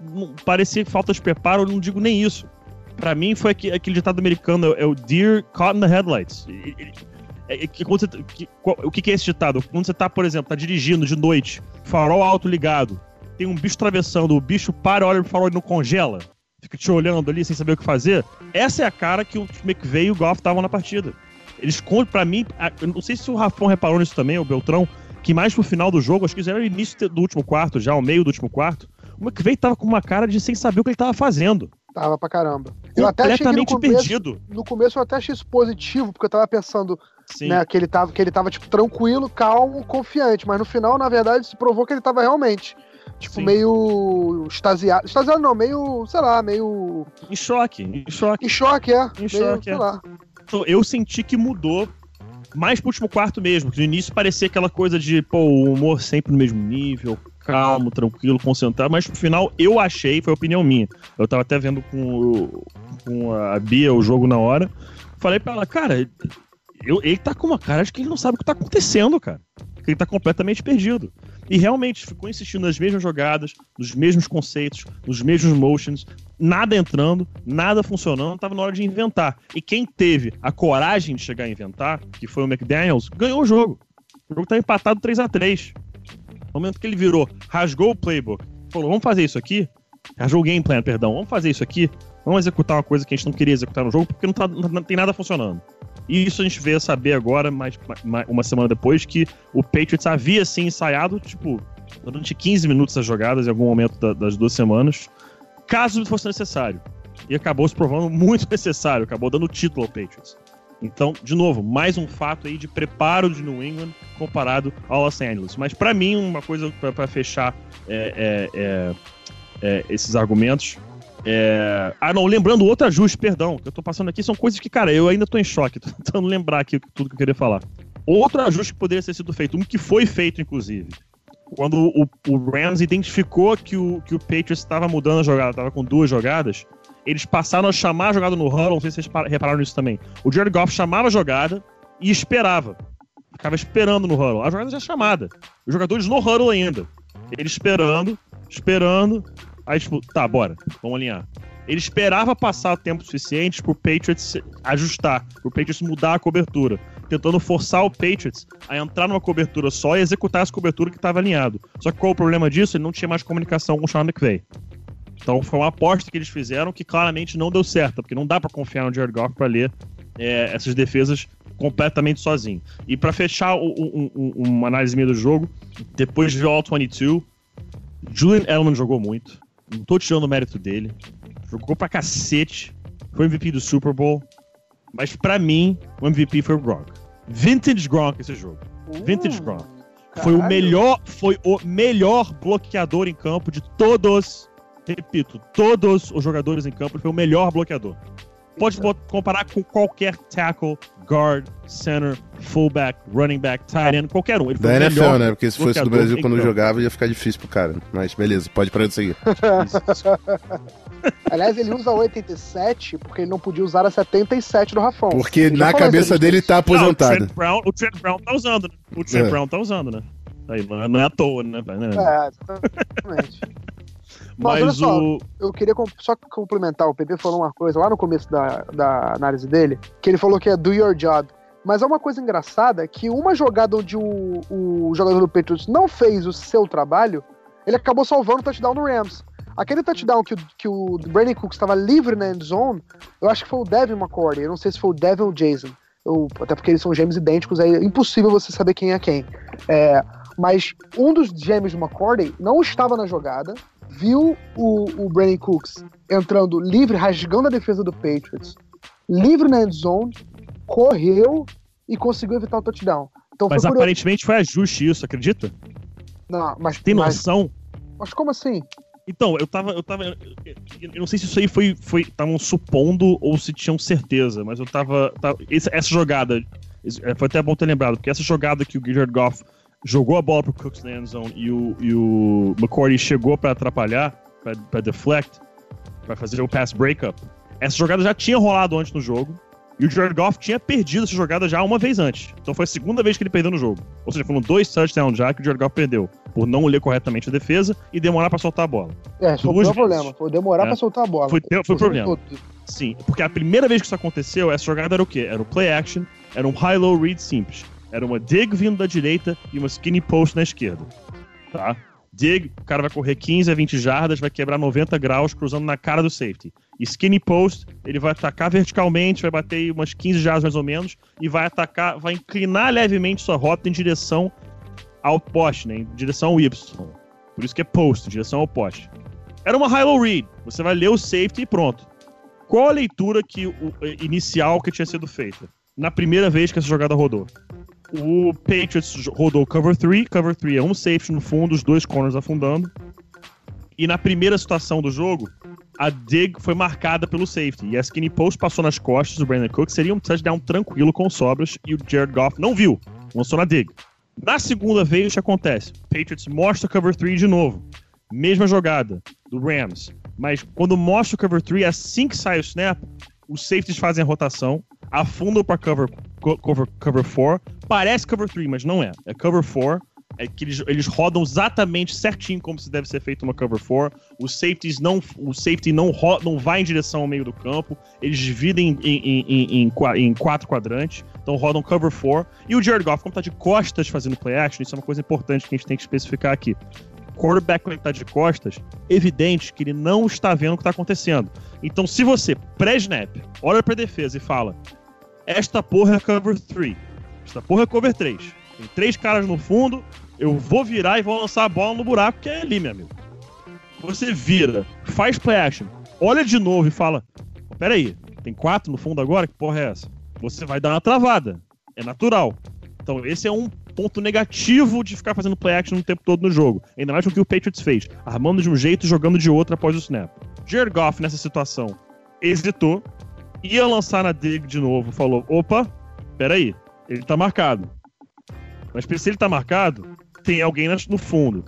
parecia falta de preparo, eu não digo nem isso. Para mim, foi aquele ditado americano, é o Deer Caught in the Headlights. É, que quando você, que, o que, que é esse ditado? Quando você tá, por exemplo, tá dirigindo de noite, farol alto ligado, tem um bicho atravessando, o bicho para, olha pro farol e não congela, fica te olhando ali sem saber o que fazer. Essa é a cara que o McVeigh e o Goff estavam na partida. Eles contam, pra mim, eu não sei se o Rafão reparou nisso também, o Beltrão, que mais pro final do jogo, acho que era o início do último quarto, já, o meio do último quarto, o McVeigh tava com uma cara de sem saber o que ele tava fazendo. Tava pra caramba. Eu até achei que no começo, perdido. No começo eu até achei isso positivo, porque eu tava pensando né, que ele tava, que ele tava tipo, tranquilo, calmo, confiante. Mas no final, na verdade, se provou que ele tava realmente. Tipo, Sim. meio extasiado. Extasiado não, meio, sei lá, meio. Em choque. Em choque. Em choque, é. Em meio, choque, sei é. lá. Então, eu senti que mudou mais pro último quarto mesmo. Que no início parecia aquela coisa de, pô, o humor sempre no mesmo nível, calmo, tranquilo, concentrado, mas no final eu achei, foi opinião minha. Eu tava até vendo com, com a Bia o jogo na hora. Falei pra ela, cara, ele tá com uma cara de que ele não sabe o que tá acontecendo, cara. ele tá completamente perdido. E realmente ficou insistindo nas mesmas jogadas, nos mesmos conceitos, nos mesmos motions, nada entrando, nada funcionando, tava na hora de inventar. E quem teve a coragem de chegar a inventar, que foi o McDaniels, ganhou o jogo. O jogo tá empatado 3 a 3 No momento que ele virou, rasgou o playbook, falou: vamos fazer isso aqui, rasgou o game plan, perdão, vamos fazer isso aqui, vamos executar uma coisa que a gente não queria executar no jogo porque não, tá, não tem nada funcionando. Isso a gente veio saber agora, mais, mais, uma semana depois, que o Patriots havia sim ensaiado, tipo, durante 15 minutos as jogadas em algum momento da, das duas semanas, caso fosse necessário. E acabou se provando muito necessário, acabou dando título ao Patriots. Então, de novo, mais um fato aí de preparo de New England comparado ao Los Angeles. Mas para mim, uma coisa para fechar é, é, é, é, esses argumentos é... Ah, não, lembrando outro ajuste, perdão, que eu tô passando aqui, são coisas que, cara, eu ainda tô em choque, tô tentando lembrar aqui tudo que eu queria falar. Outro ajuste que poderia ter sido feito, um que foi feito, inclusive, quando o, o Rams identificou que o, que o Patriots estava mudando a jogada, estava com duas jogadas, eles passaram a chamar a jogada no huddle, não sei se vocês repararam nisso também. O Jared Goff chamava a jogada e esperava. Ficava esperando no huddle. A jogada já é chamada. Os jogadores no huddle ainda. Ele esperando, esperando, Aí, tipo, tá, bora, vamos alinhar. Ele esperava passar tempo suficiente pro Patriots ajustar, pro Patriots mudar a cobertura, tentando forçar o Patriots a entrar numa cobertura só e executar essa cobertura que estava alinhado. Só que qual o problema disso? Ele não tinha mais comunicação com o Sean McVay. Então foi uma aposta que eles fizeram que claramente não deu certo, porque não dá para confiar no Jared Goff para ler é, essas defesas completamente sozinho. E para fechar o, um, um, uma análise minha do jogo, depois de o All 22, Julian Edelman jogou muito. Não tô tirando o mérito dele. Jogou pra cacete. Foi MVP do Super Bowl. Mas pra mim, o MVP foi o Gronk. Vintage Gronk esse jogo. Uh, Vintage Gronk. Foi o melhor, foi o melhor bloqueador em campo de todos, repito, todos os jogadores em campo, ele foi o melhor bloqueador. Pode comparar com qualquer tackle, guard, center, fullback, running back, tight end, qualquer um. Ele foi da NFL, melhor né? Porque se fosse do Brasil quando campo. jogava, ia ficar difícil pro cara. Mas beleza, pode parar de seguir. Aliás, ele usa 87 porque ele não podia usar a 77 do Rafão. Porque na cabeça dele tá aposentado. Não, o, Trent Brown, o Trent Brown tá usando, né? O Trent é. Brown tá usando, né? Aí, não é à toa, né? É, exatamente. Mas, Mas só, o... eu queria só complementar, o PP falou uma coisa lá no começo da, da análise dele, que ele falou que é do your job. Mas é uma coisa engraçada que uma jogada onde o, o jogador do Patriots não fez o seu trabalho, ele acabou salvando o touchdown do Rams. Aquele touchdown que, que o Brandon Cooks estava livre na end zone, eu acho que foi o Devin McCourty, eu não sei se foi o Devin ou o Jason. Eu, até porque eles são gêmeos idênticos, é impossível você saber quem é quem. É, mas um dos gêmeos do McCourty não estava na jogada, viu o, o Brandon Cooks entrando livre, rasgando a defesa do Patriots, livre na end zone, correu e conseguiu evitar o touchdown. Então, mas foi aparentemente foi ajuste isso, acredita? Não, mas. Tem noção? Mas, mas como assim? Então, eu tava. Eu tava. Eu não sei se isso aí foi. Estavam supondo ou se tinham certeza, mas eu tava. tava essa, essa, jogada. É, foi até bom ter lembrado, porque essa jogada que o Jared Goff jogou a bola pro Cooks na end zone e o, e o McCourty chegou para atrapalhar, para deflect, para fazer o pass breakup. Essa jogada já tinha rolado antes no jogo. E o Jared Goff tinha perdido essa jogada já uma vez antes. Então foi a segunda vez que ele perdeu no jogo. Ou seja, foram dois touchdowns já que o Jared Goff perdeu. Por não ler corretamente a defesa e demorar para soltar a bola. É, foi o problema. Foi demorar é. para soltar a bola. Foi, foi o problema. Sim, porque a primeira vez que isso aconteceu, essa jogada era o quê? Era o play action, era um high-low read simples. Era uma dig vindo da direita e uma skinny post na esquerda. Tá? Dig, o cara vai correr 15 a 20 jardas, vai quebrar 90 graus cruzando na cara do safety. Skinny post, ele vai atacar verticalmente, vai bater umas 15 jardas mais ou menos e vai atacar, vai inclinar levemente sua rota em direção ao poste, né? Em direção ao Y. Por isso que é post, em direção ao poste. Era uma high-low read. Você vai ler o safety e pronto. Qual a leitura que o, inicial que tinha sido feita? Na primeira vez que essa jogada rodou o Patriots rodou cover 3. Cover 3 é um safety no fundo, os dois corners afundando. E na primeira situação do jogo, a dig foi marcada pelo safety. E a skinny post passou nas costas do Brandon Cook. Seria um touchdown tranquilo com sobras. E o Jared Goff não viu. Lançou na dig. Na segunda vez, o que acontece? Patriots mostra cover 3 de novo. Mesma jogada do Rams. Mas quando mostra o cover 3, assim que sai o snap, os safeties fazem a rotação, afundam para cover cover, cover 4. Parece cover 3, mas não é. É cover 4. É que eles, eles rodam exatamente certinho como se deve ser feito uma cover 4. Os safeties não, o safety não, ro, não vai em direção ao meio do campo. Eles dividem em, em, em, em, quatro quadrantes. Então rodam cover 4. E o Jared Goff, como tá de costas fazendo play action, isso é uma coisa importante que a gente tem que especificar aqui quarterback quando ele tá de costas, evidente que ele não está vendo o que está acontecendo. Então, se você, pré-snap, olha pra defesa e fala: Esta porra é cover 3, esta porra é cover 3, tem três caras no fundo, eu vou virar e vou lançar a bola no buraco que é ali, meu amigo. Você vira, faz play action, olha de novo e fala: Peraí, tem quatro no fundo agora? Que porra é essa? Você vai dar uma travada. É natural. Então, esse é um ponto negativo de ficar fazendo play action o tempo todo no jogo. Ainda mais com o que o Patriots fez, armando de um jeito e jogando de outro após o snap. Jared Goff, nessa situação, hesitou, ia lançar na dig de novo, falou: opa, peraí, ele tá marcado. Mas se ele tá marcado, tem alguém no fundo.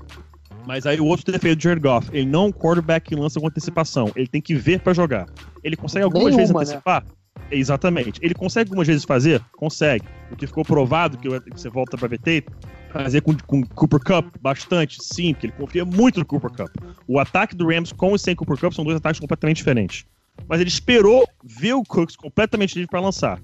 Mas aí o outro defeito do Jared Goff, ele não é um quarterback que lança com antecipação. Ele tem que ver para jogar. Ele consegue algumas Nenhuma, vezes né? antecipar? Né? Exatamente. Ele consegue algumas vezes fazer? Consegue. O que ficou provado, que você volta pra ver tape, fazer com, com Cooper Cup bastante, sim, porque ele confia muito no Cooper Cup. O ataque do Rams com e sem Cooper Cup são dois ataques completamente diferentes. Mas ele esperou ver o Cooks completamente livre para lançar.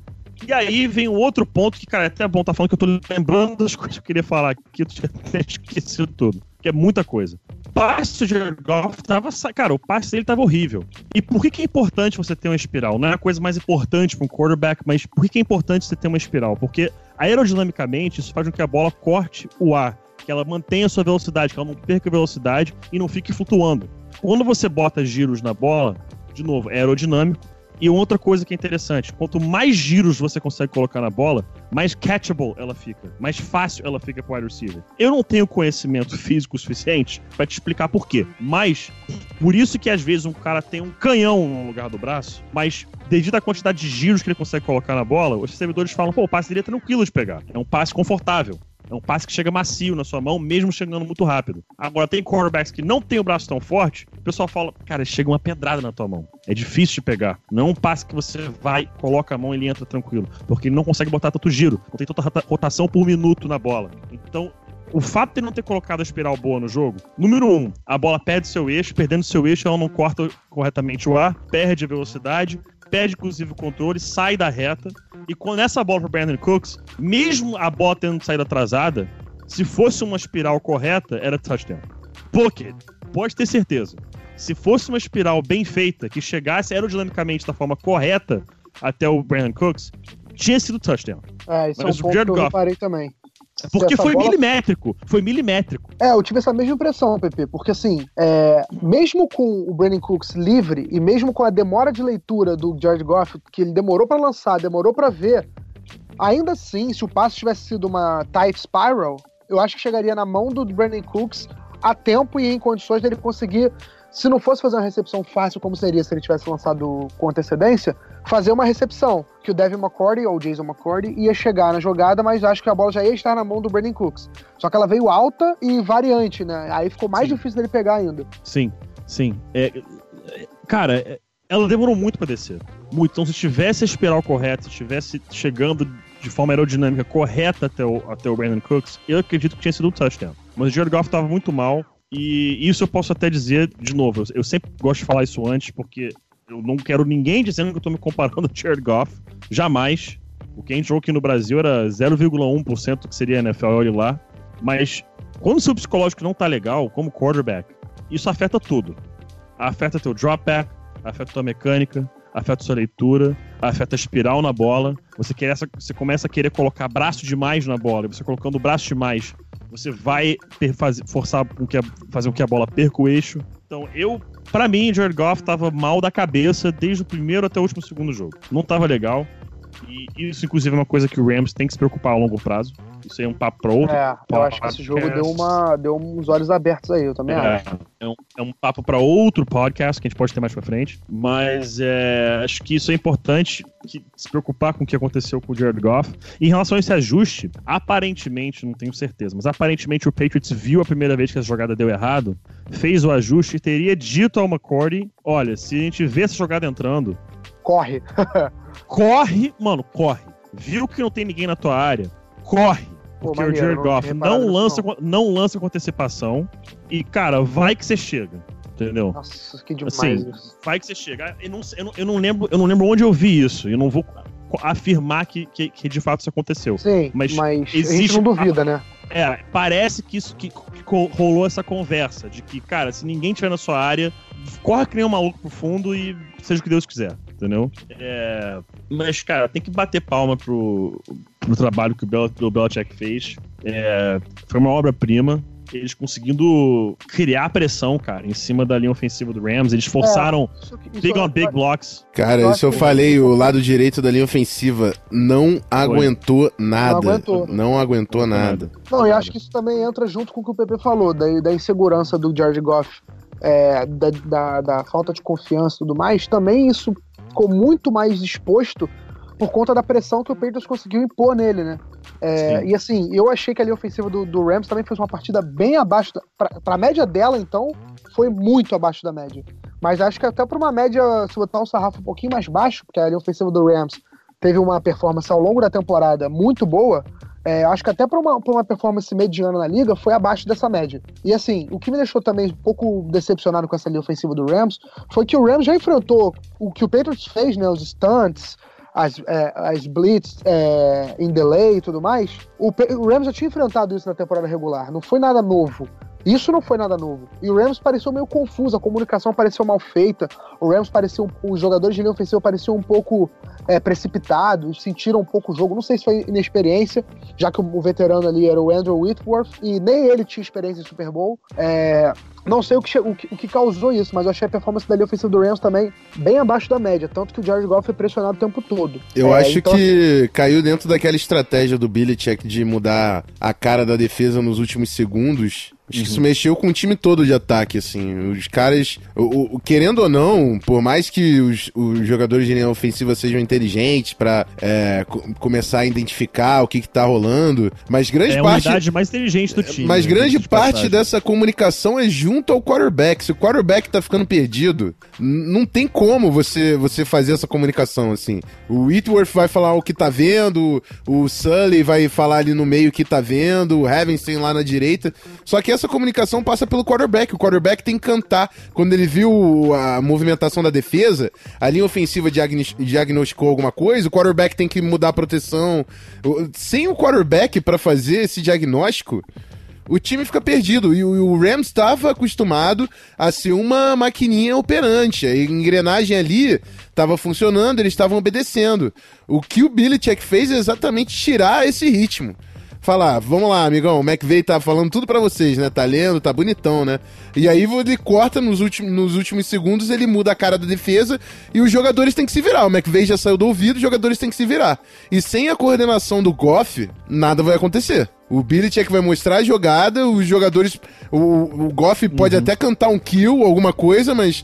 E aí vem um outro ponto que, cara, é até bom tá falando que eu tô lembrando das coisas que eu queria falar aqui, eu tinha esquecido tudo. Que é muita coisa passe do Jared Goff tava. Cara, o passe dele tava horrível. E por que, que é importante você ter uma espiral? Não é a coisa mais importante para um quarterback, mas por que, que é importante você ter uma espiral? Porque aerodinamicamente isso faz com que a bola corte o ar, que ela mantenha a sua velocidade, que ela não perca velocidade e não fique flutuando. Quando você bota giros na bola, de novo, é aerodinâmico, e outra coisa que é interessante, quanto mais giros você consegue colocar na bola, mais catchable ela fica, mais fácil ela fica pro wide receiver. Eu não tenho conhecimento físico suficiente para te explicar por quê, mas por isso que às vezes um cara tem um canhão no lugar do braço, mas devido à quantidade de giros que ele consegue colocar na bola, os servidores falam, pô, o passe dele é tranquilo de pegar, é um passe confortável. É um passe que chega macio na sua mão, mesmo chegando muito rápido. Agora, tem quarterbacks que não tem o braço tão forte, o pessoal fala, cara, chega uma pedrada na tua mão. É difícil de pegar. Não é um passe que você vai, coloca a mão e ele entra tranquilo. Porque ele não consegue botar tanto giro, não tem tanta rotação por minuto na bola. Então, o fato de não ter colocado a espiral boa no jogo, número um, a bola perde seu eixo, perdendo seu eixo, ela não corta corretamente o ar, perde a velocidade, perde inclusive o controle, sai da reta. E quando essa bola para Brandon Cooks, mesmo a bola tendo saído atrasada, se fosse uma espiral correta, era touchdown. Por quê? Pode ter certeza. Se fosse uma espiral bem feita, que chegasse aerodinamicamente da forma correta até o Brandon Cooks, tinha sido touchdown. É, isso Mas é um ponto que eu reparei também. Porque foi bola... milimétrico. Foi milimétrico. É, eu tive essa mesma impressão, Pepe. Porque assim, é, mesmo com o Brandon Cooks livre e mesmo com a demora de leitura do George Goff, que ele demorou para lançar, demorou para ver, ainda assim, se o passe tivesse sido uma tight spiral, eu acho que chegaria na mão do Brandon Cooks a tempo e em condições dele conseguir se não fosse fazer uma recepção fácil, como seria se ele tivesse lançado com antecedência, fazer uma recepção, que o Devin McCourty ou o Jason McCourty ia chegar na jogada, mas acho que a bola já ia estar na mão do Brandon Cooks. Só que ela veio alta e variante, né? Aí ficou mais sim. difícil dele pegar ainda. Sim, sim. É, cara, é, ela demorou muito para descer. Muito. Então, se tivesse a espiral correta, se estivesse chegando de forma aerodinâmica correta até o, até o Brandon Cooks, eu acredito que tinha sido um touchdown. Mas o Jared Goff estava muito mal, e isso eu posso até dizer, de novo, eu sempre gosto de falar isso antes, porque eu não quero ninguém dizendo que eu tô me comparando a Jared Goff. Jamais. O que entrou aqui no Brasil era 0,1% que seria NFL, olha lá. Mas quando o seu psicológico não tá legal, como quarterback, isso afeta tudo. Afeta teu drop back, afeta tua mecânica, afeta sua leitura, afeta a espiral na bola. Você, quer, você começa a querer colocar braço demais na bola. E você colocando braço demais, você vai forçar com que a, fazer com que a bola perca o eixo. Então, eu, para mim, Jared Goff tava mal da cabeça desde o primeiro até o último segundo jogo. Não tava legal. E isso, inclusive, é uma coisa que o Rams tem que se preocupar a longo prazo. Isso aí é um papo pra outro. É, eu acho que esse jogo deu, uma, deu uns olhos abertos aí, eu também é, acho. É um, é um papo para outro podcast que a gente pode ter mais pra frente. Mas é, acho que isso é importante que, se preocupar com o que aconteceu com o Jared Goff. Em relação a esse ajuste, aparentemente, não tenho certeza, mas aparentemente o Patriots viu a primeira vez que essa jogada deu errado, fez o ajuste e teria dito ao McCordy: olha, se a gente vê essa jogada entrando. Corre! corre, mano, corre Viu que não tem ninguém na tua área, corre. Pô, Porque maneiro, o Jared não Goff não nisso, lança, não. com- não lança com antecipação. E, cara, vai que você chega. Entendeu? Nossa, que demais Assim, isso. Vai que você chega. Eu não, eu não, eu não lembro, eu não lembro onde eu vi isso. Eu não vou afirmar que, que, que de fato isso aconteceu. Sim, mas, mas a gente existe- não duvida, né? É, parece que isso que, que rolou essa conversa de que, cara, se ninguém tiver na sua área, corre que nem um maluco pro fundo e seja o que Deus quiser, entendeu? É, mas, cara, tem que bater palma pro, pro trabalho que o, Bel, o Belichick fez. É, foi uma obra-prima. Eles conseguindo criar pressão, cara, em cima da linha ofensiva do Rams. Eles forçaram Isso que- isso big é- on big blocks. Cara, isso eu falei, o lado direito da linha ofensiva não aguentou nada. aguentou. Não aguentou nada. Não, e acho que isso também entra junto com o que o PP falou, da, da insegurança do Jared Goff, é, da, da, da falta de confiança e tudo mais. Também isso ficou muito mais exposto por conta da pressão que o Patriots conseguiu impor nele, né? É, e assim, eu achei que a linha ofensiva do, do Rams também fez uma partida bem abaixo. Da, pra, pra média dela, então, foi muito abaixo da média. Mas acho que até pra uma média, se botar um sarrafo um pouquinho mais baixo, porque a linha ofensiva do Rams teve uma performance ao longo da temporada muito boa, é, acho que até para uma, uma performance mediana na liga foi abaixo dessa média. E assim, o que me deixou também um pouco decepcionado com essa linha ofensiva do Rams foi que o Rams já enfrentou o que o Patriots fez, né? Os stunts, as, é, as blitz é, em delay e tudo mais. O, o Rams já tinha enfrentado isso na temporada regular, não foi nada novo. Isso não foi nada novo. E o Rams pareceu meio confuso, a comunicação pareceu mal feita. O Rams parecia, um- os jogadores de linha ofensiva pareciam um pouco é, precipitados, sentiram um pouco o jogo. Não sei se foi inexperiência, já que o veterano ali era o Andrew Whitworth e nem ele tinha experiência em Super Bowl. É, não sei o que, o, que, o que causou isso, mas eu achei a performance da linha ofensiva do Rams também bem abaixo da média, tanto que o Jared Goff foi pressionado o tempo todo. Eu É, acho então, que caiu dentro daquela estratégia do Belichick de mudar a cara da defesa nos últimos segundos. Acho que isso mexeu com o time todo de ataque, assim. Os caras, o- o- querendo ou não, por mais que os, os jogadores de linha ofensiva sejam inteligentes pra é, co- começar a identificar o que, que tá rolando, mas grande É a parte. unidade mais inteligente do time. Mas né, grande de parte passagem. dessa comunicação é junto ao quarterback. Se o quarterback tá ficando perdido, não tem como você, você fazer essa comunicação assim. O Whitworth vai falar o que tá vendo, o Sully vai falar ali no meio o que tá vendo, o Heavenstein lá na direita. Só que essa comunicação passa pelo quarterback. O quarterback tem que cantar. Quando ele viu a movimentação da defesa, a linha ofensiva diagnosticou alguma coisa, o quarterback tem que mudar a proteção. Sem o quarterback pra fazer esse diagnóstico, o time fica perdido. E o, Rams estava acostumado a ser uma maquininha operante. A engrenagem ali estava funcionando, eles estavam obedecendo. O que o Belichick fez é exatamente tirar esse ritmo. Falar, vamos lá, amigão, o McVeigh tá falando tudo pra vocês, né? Tá lendo, tá bonitão, né? E aí ele corta nos últimos, nos últimos segundos, ele muda a cara da defesa e os jogadores têm que se virar. O McVeigh já saiu do ouvido, os jogadores têm que se virar. E sem a coordenação do Goff, nada vai acontecer. O Belichick vai mostrar a jogada, os jogadores. O, o Goff pode até cantar um kill, alguma coisa, mas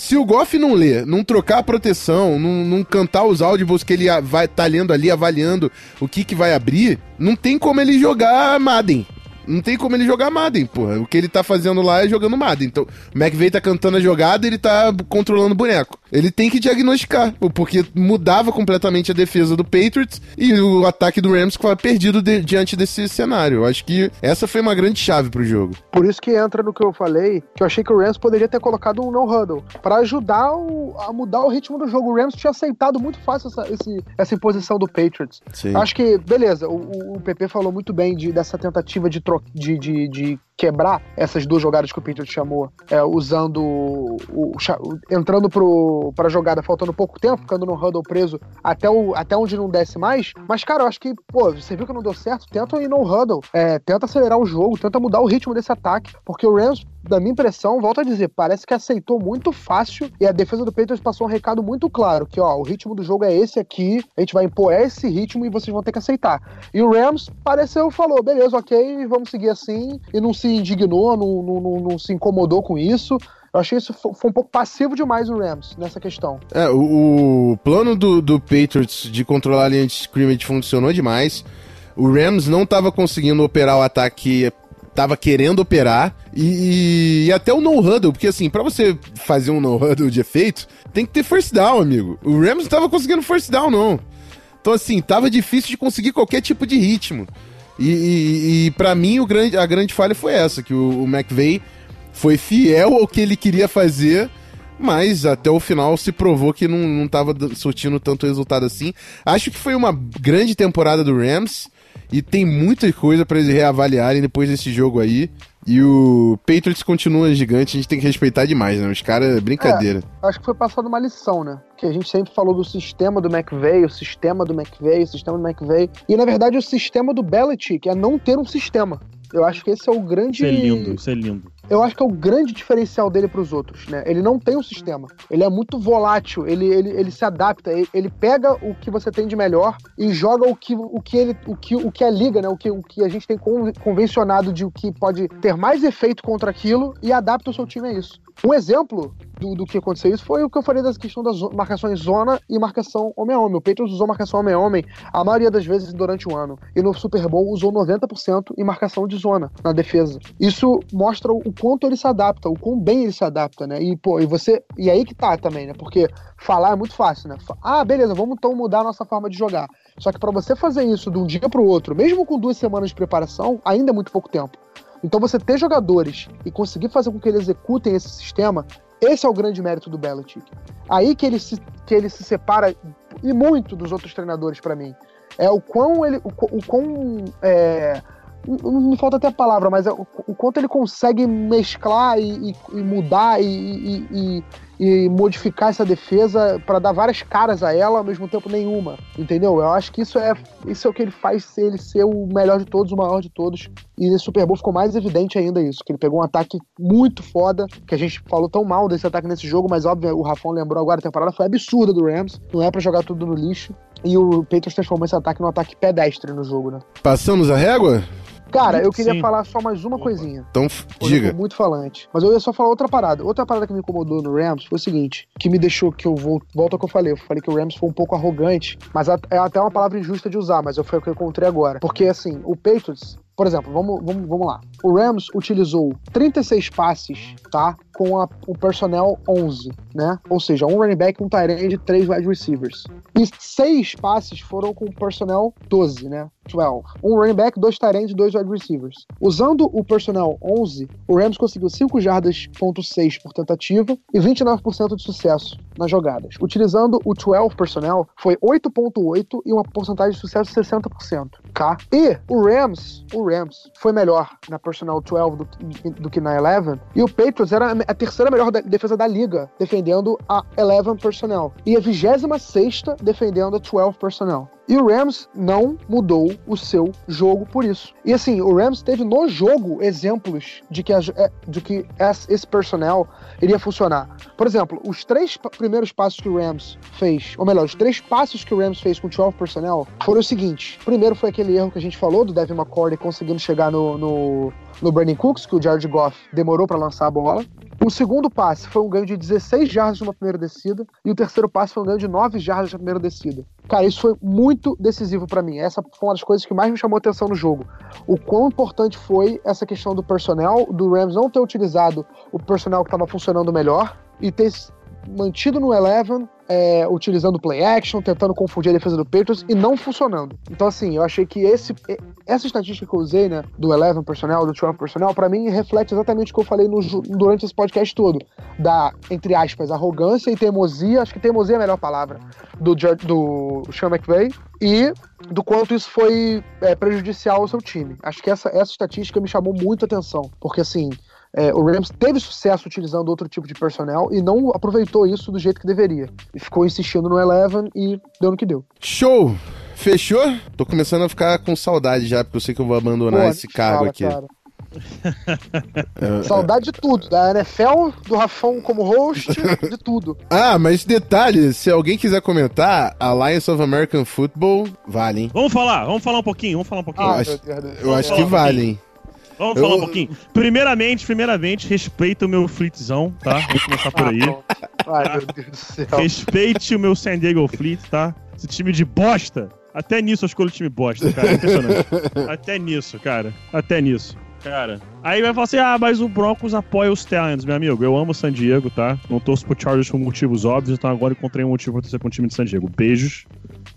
se o Goff não ler, não trocar a proteção, não, não cantar os áudios que ele vai tá lendo ali, avaliando o que que vai abrir, não tem como ele jogar Madden. Não tem como ele jogar Madden, porra. O que ele tá fazendo lá é jogando Madden. Então, o McVeigh tá cantando a jogada ele tá controlando o boneco. Ele tem que diagnosticar, porque mudava completamente a defesa do Patriots e o ataque do Rams ficava perdido de- diante desse cenário. Eu acho que essa foi uma grande chave pro jogo. Por isso que entra no que eu falei, que eu achei que o Rams poderia ter colocado um no-huddle pra ajudar o- a mudar o ritmo do jogo. O Rams tinha aceitado muito fácil essa, esse- essa imposição do Patriots. Sim. Acho que, beleza, o, o- PP falou muito bem de, dessa tentativa de, tro- de, de, de quebrar essas duas jogadas que o Patriots chamou, é, usando o, o- entrando pro, pra jogada faltando pouco tempo, ficando no huddle preso até, o, até onde não desce mais. Mas, cara, eu acho que, pô, você viu que não deu certo, tenta ir no huddle, é, tenta acelerar o jogo, tenta mudar o ritmo desse ataque, porque o Rams, da minha impressão, volto a dizer, parece que aceitou muito fácil e a defesa do Patriots passou um recado muito claro, que, ó, o ritmo do jogo é esse aqui, a gente vai impor esse ritmo e vocês vão ter que aceitar. E o Rams pareceu, falou, beleza, ok, vamos seguir assim, e não se indignou, não, não, não, não se incomodou com isso. Eu achei isso fo- foi um pouco passivo demais o Rams nessa questão. É, o, o plano do, do Patriots de controlar a linha de scrimmage funcionou demais. O Rams não estava conseguindo operar o ataque que tava querendo operar. E, e até o no-huddle, porque assim, pra você fazer um no-huddle de efeito, tem que ter first down, amigo. O Rams não tava conseguindo first down, não. Então, assim, tava difícil de conseguir qualquer tipo de ritmo. E, e, e para mim, o grande, a grande falha foi essa, que o, o McVeigh foi fiel ao que ele queria fazer, mas até o final se provou que não, não tava surtindo tanto resultado assim. Acho que foi uma grande temporada do Rams e tem muita coisa para eles reavaliarem depois desse jogo aí. E o Patriots continua gigante, a gente tem que respeitar demais, né? Os caras, brincadeira. É, acho que foi passada uma lição, né? Que a gente sempre falou do sistema do McVeigh, o sistema do McVeigh, o sistema do McVeigh. E na verdade o sistema do Belichick é não ter um sistema. Eu acho que esse é o grande. Isso é lindo, isso é lindo. Eu acho que é o grande diferencial dele para os outros, né? Ele não tem um sistema. Ele é muito volátil, ele, ele, ele se adapta, ele, ele pega o que você tem de melhor e joga o que, o que ele o que, o que a liga, né? O que, o que a gente tem convencionado de o que pode ter mais efeito contra aquilo e adapta o seu time a isso. Um exemplo do, do, que aconteceu isso foi o que eu falei da questão das marcações zona e marcação homem a homem. O Patriots usou marcação homem a homem a maioria das vezes durante o ano. E no Super Bowl usou 90% em marcação de zona na defesa. Isso mostra o quanto ele se adapta, o quão bem ele se adapta, né? E, pô, e você. E aí que tá também, né? Porque falar é muito fácil, né? Ah, beleza, vamos então mudar a nossa forma de jogar. Só que para você fazer isso de um dia para o outro, mesmo com duas semanas de preparação, ainda é muito pouco tempo. Então você ter jogadores e conseguir fazer com que eles executem esse sistema esse é o grande mérito do Belichick. Aí que ele se, que ele se separa e muito dos outros treinadores para mim. É o quão ele. O, o quão. É, não falta até a palavra, mas é o, o quanto ele consegue mesclar e, e, e mudar e, e, e modificar essa defesa para dar várias caras a ela ao mesmo tempo nenhuma, entendeu? Eu acho que isso é isso é o que ele faz ser ele ser o melhor de todos, o maior de todos. E nesse Super Bowl ficou mais evidente ainda isso, que ele pegou um ataque muito foda, que a gente falou tão mal desse ataque nesse jogo, mas óbvio, o Rafão lembrou agora, a temporada foi absurda do Rams, não é para jogar tudo no lixo. E o Patriots transformou esse ataque num ataque pedestre no jogo, né? Passamos a régua? Cara, eu queria Sim. falar só mais uma coisinha. Então, diga. muito falante. Mas eu ia só falar outra parada. Outra parada que me incomodou no Rams foi o seguinte: que me deixou que eu vou, volto ao que eu falei. Eu falei que o Rams foi um pouco arrogante, mas é até uma palavra injusta de usar, mas foi o que eu encontrei agora. Porque assim, o Patriots por exemplo, vamos, vamos, vamos lá. O Rams utilizou 36 passes, tá? Com a, o personnel 11, né? Ou seja, um running back, um tight end três wide receivers. E seis passes foram com o personnel 12, né? 12. Um running back, dois tight ends dois wide receivers. Usando o personnel 11, o Rams conseguiu 5 jardas, ponto 6 por tentativa e 29% de sucesso nas jogadas. Utilizando o 12 personnel, foi 8.8 e uma porcentagem de sucesso de 60%, tá? E o Rams, o Rams foi melhor na personnel 12 do, do que na 11, e o Patriots era a terceira melhor defesa da liga, defendendo a 11 personnel, e a 26 defendendo a 12 personnel. E o Rams não mudou o seu jogo por isso. E assim, o Rams teve no jogo exemplos de que, a, é, de que esse personnel iria funcionar. Por exemplo, os três primeiros passos que o Rams fez, ou melhor, os três passos que o Rams fez com 12 personnel foram os seguintes. Primeiro foi aquele erro que a gente falou do Devin McCourty conseguindo chegar no, no, no Cooks, que o Jared Goff demorou para lançar a bola. O segundo passe foi um ganho de 16 jardas numa primeira descida. E o terceiro passe foi um ganho de 9 jardas na primeira descida. Cara, isso foi muito decisivo para mim. Essa foi uma das coisas que mais me chamou atenção no jogo. O quão importante foi essa questão do personnel, do Rams não ter utilizado o personnel que estava funcionando melhor e ter mantido no Eleven é, utilizando play action, tentando confundir a defesa do Patriots e não funcionando. Então, assim, eu achei que esse, essa estatística que eu usei, né, do 11 personnel, do 12 personnel, para mim reflete exatamente o que eu falei no, durante esse podcast todo. Da, entre aspas, arrogância e teimosia, acho que teimosia é a melhor palavra, do, do Sean McVay, e do quanto isso foi é, prejudicial ao seu time. Acho que essa, essa estatística me chamou muito a atenção, porque, assim, é, o Rams teve sucesso utilizando outro tipo de personnel e não aproveitou isso do jeito que deveria. E ficou insistindo no Eleven e deu no que deu. Show! Fechou? Tô começando a ficar com saudade já, porque eu sei que eu vou abandonar Pô, esse cargo fala, aqui. Cara. Saudade de tudo, da NFL, do Rafão como host, de tudo. Ah, mas detalhe, se alguém quiser comentar, Alliance of American Football vale, hein? Vamos falar, vamos falar um pouquinho, vamos falar um pouquinho. Ah, eu acho, eu acho que vale, hein? Vamos eu... falar um pouquinho. Primeiramente, primeiramente, respeita o meu fleetzão, tá? Vamos começar por aí. Ai, meu Deus do céu. Respeite o meu San Diego Fleet, tá? Esse time de bosta. Até nisso eu escolho time bosta, cara. É impressionante. Até nisso, cara. Até nisso. Cara, aí vai falar assim: ah, mas o Broncos apoia os Stallions, meu amigo. Eu amo o San Diego, tá? Não torço pro Chargers por motivos óbvios, então agora encontrei um motivo pra torcer com o time de San Diego. Beijos.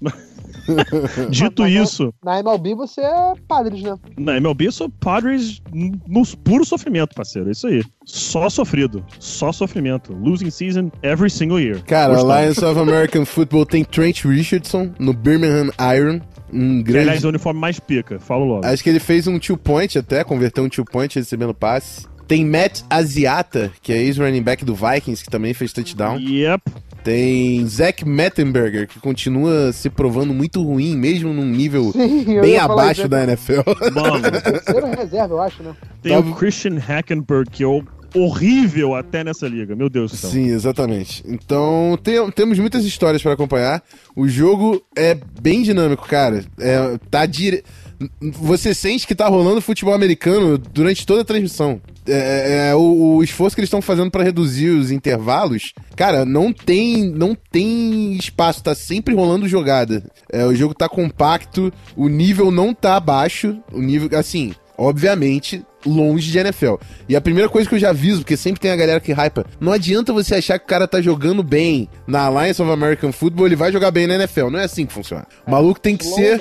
Dito não- isso, Na MLB você é padres, né? na MLB sou Padres no puro sofrimento, parceiro. É isso aí. Só sofrido. Só sofrimento. Losing season every single year. Cara, Gostamos. Alliance of American Football tem Trent Richardson no Birmingham Iron. Um Que, grande. aliás, é o uniforme mais pica. Falo logo. Acho que ele fez um two point até, converteu um two point recebendo passe. Tem Matt Asiata, que é ex-running back do Vikings, que também fez touchdown. Yep. Tem Zach Mettenberger, que continua se provando muito ruim, mesmo num nível Sim, bem abaixo da NFL. Mano, Terceira reserva, eu acho, né? tem Tava- o Christian Hackenberg, que é horrível até nessa liga. Meu Deus do céu. Sim, exatamente. Então, tem- temos muitas histórias pra acompanhar. O jogo é bem dinâmico, cara. É, tá dire... Você sente que tá rolando futebol americano durante toda a transmissão. É, é, o, o esforço que eles estão fazendo pra reduzir os intervalos, cara, não tem, não tem espaço, tá sempre rolando jogada. É, o jogo tá compacto, o nível não tá baixo, o nível, assim, obviamente, longe de NFL. E a primeira coisa que eu já aviso, porque sempre tem a galera que hypa, não adianta você achar que o cara tá jogando bem na Alliance of American Football, ele vai jogar bem na NFL. Não é assim que funciona. O maluco tem que ser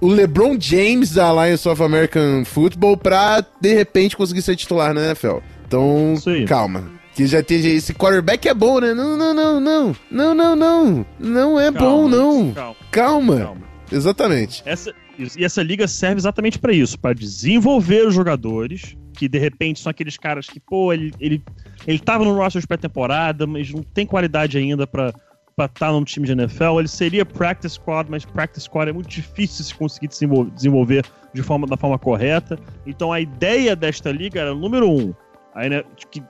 o LeBron James da Alliance of American Football pra, de repente, conseguir ser titular na NFL. Então, calma. Que já tem esse quarterback é bom, né? Não, não, não, não. Não, não, não. Não é bom, não. Calma, Calma. calma. Exatamente. Essa, e essa liga serve exatamente pra isso, pra desenvolver os jogadores, que de repente são aqueles caras que, pô, ele, ele, ele tava no roster de pré-temporada, mas não tem qualidade ainda pra estar num time de NFL. Ele seria practice squad, mas practice squad é muito difícil se conseguir desenvol- desenvolver de forma, da forma correta. Então a ideia desta liga era, número um, a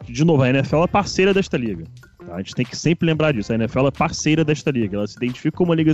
de novo, a NFL é parceira desta liga. Tá? A gente tem que sempre lembrar disso. A NFL é parceira desta liga. Ela se identifica como uma liga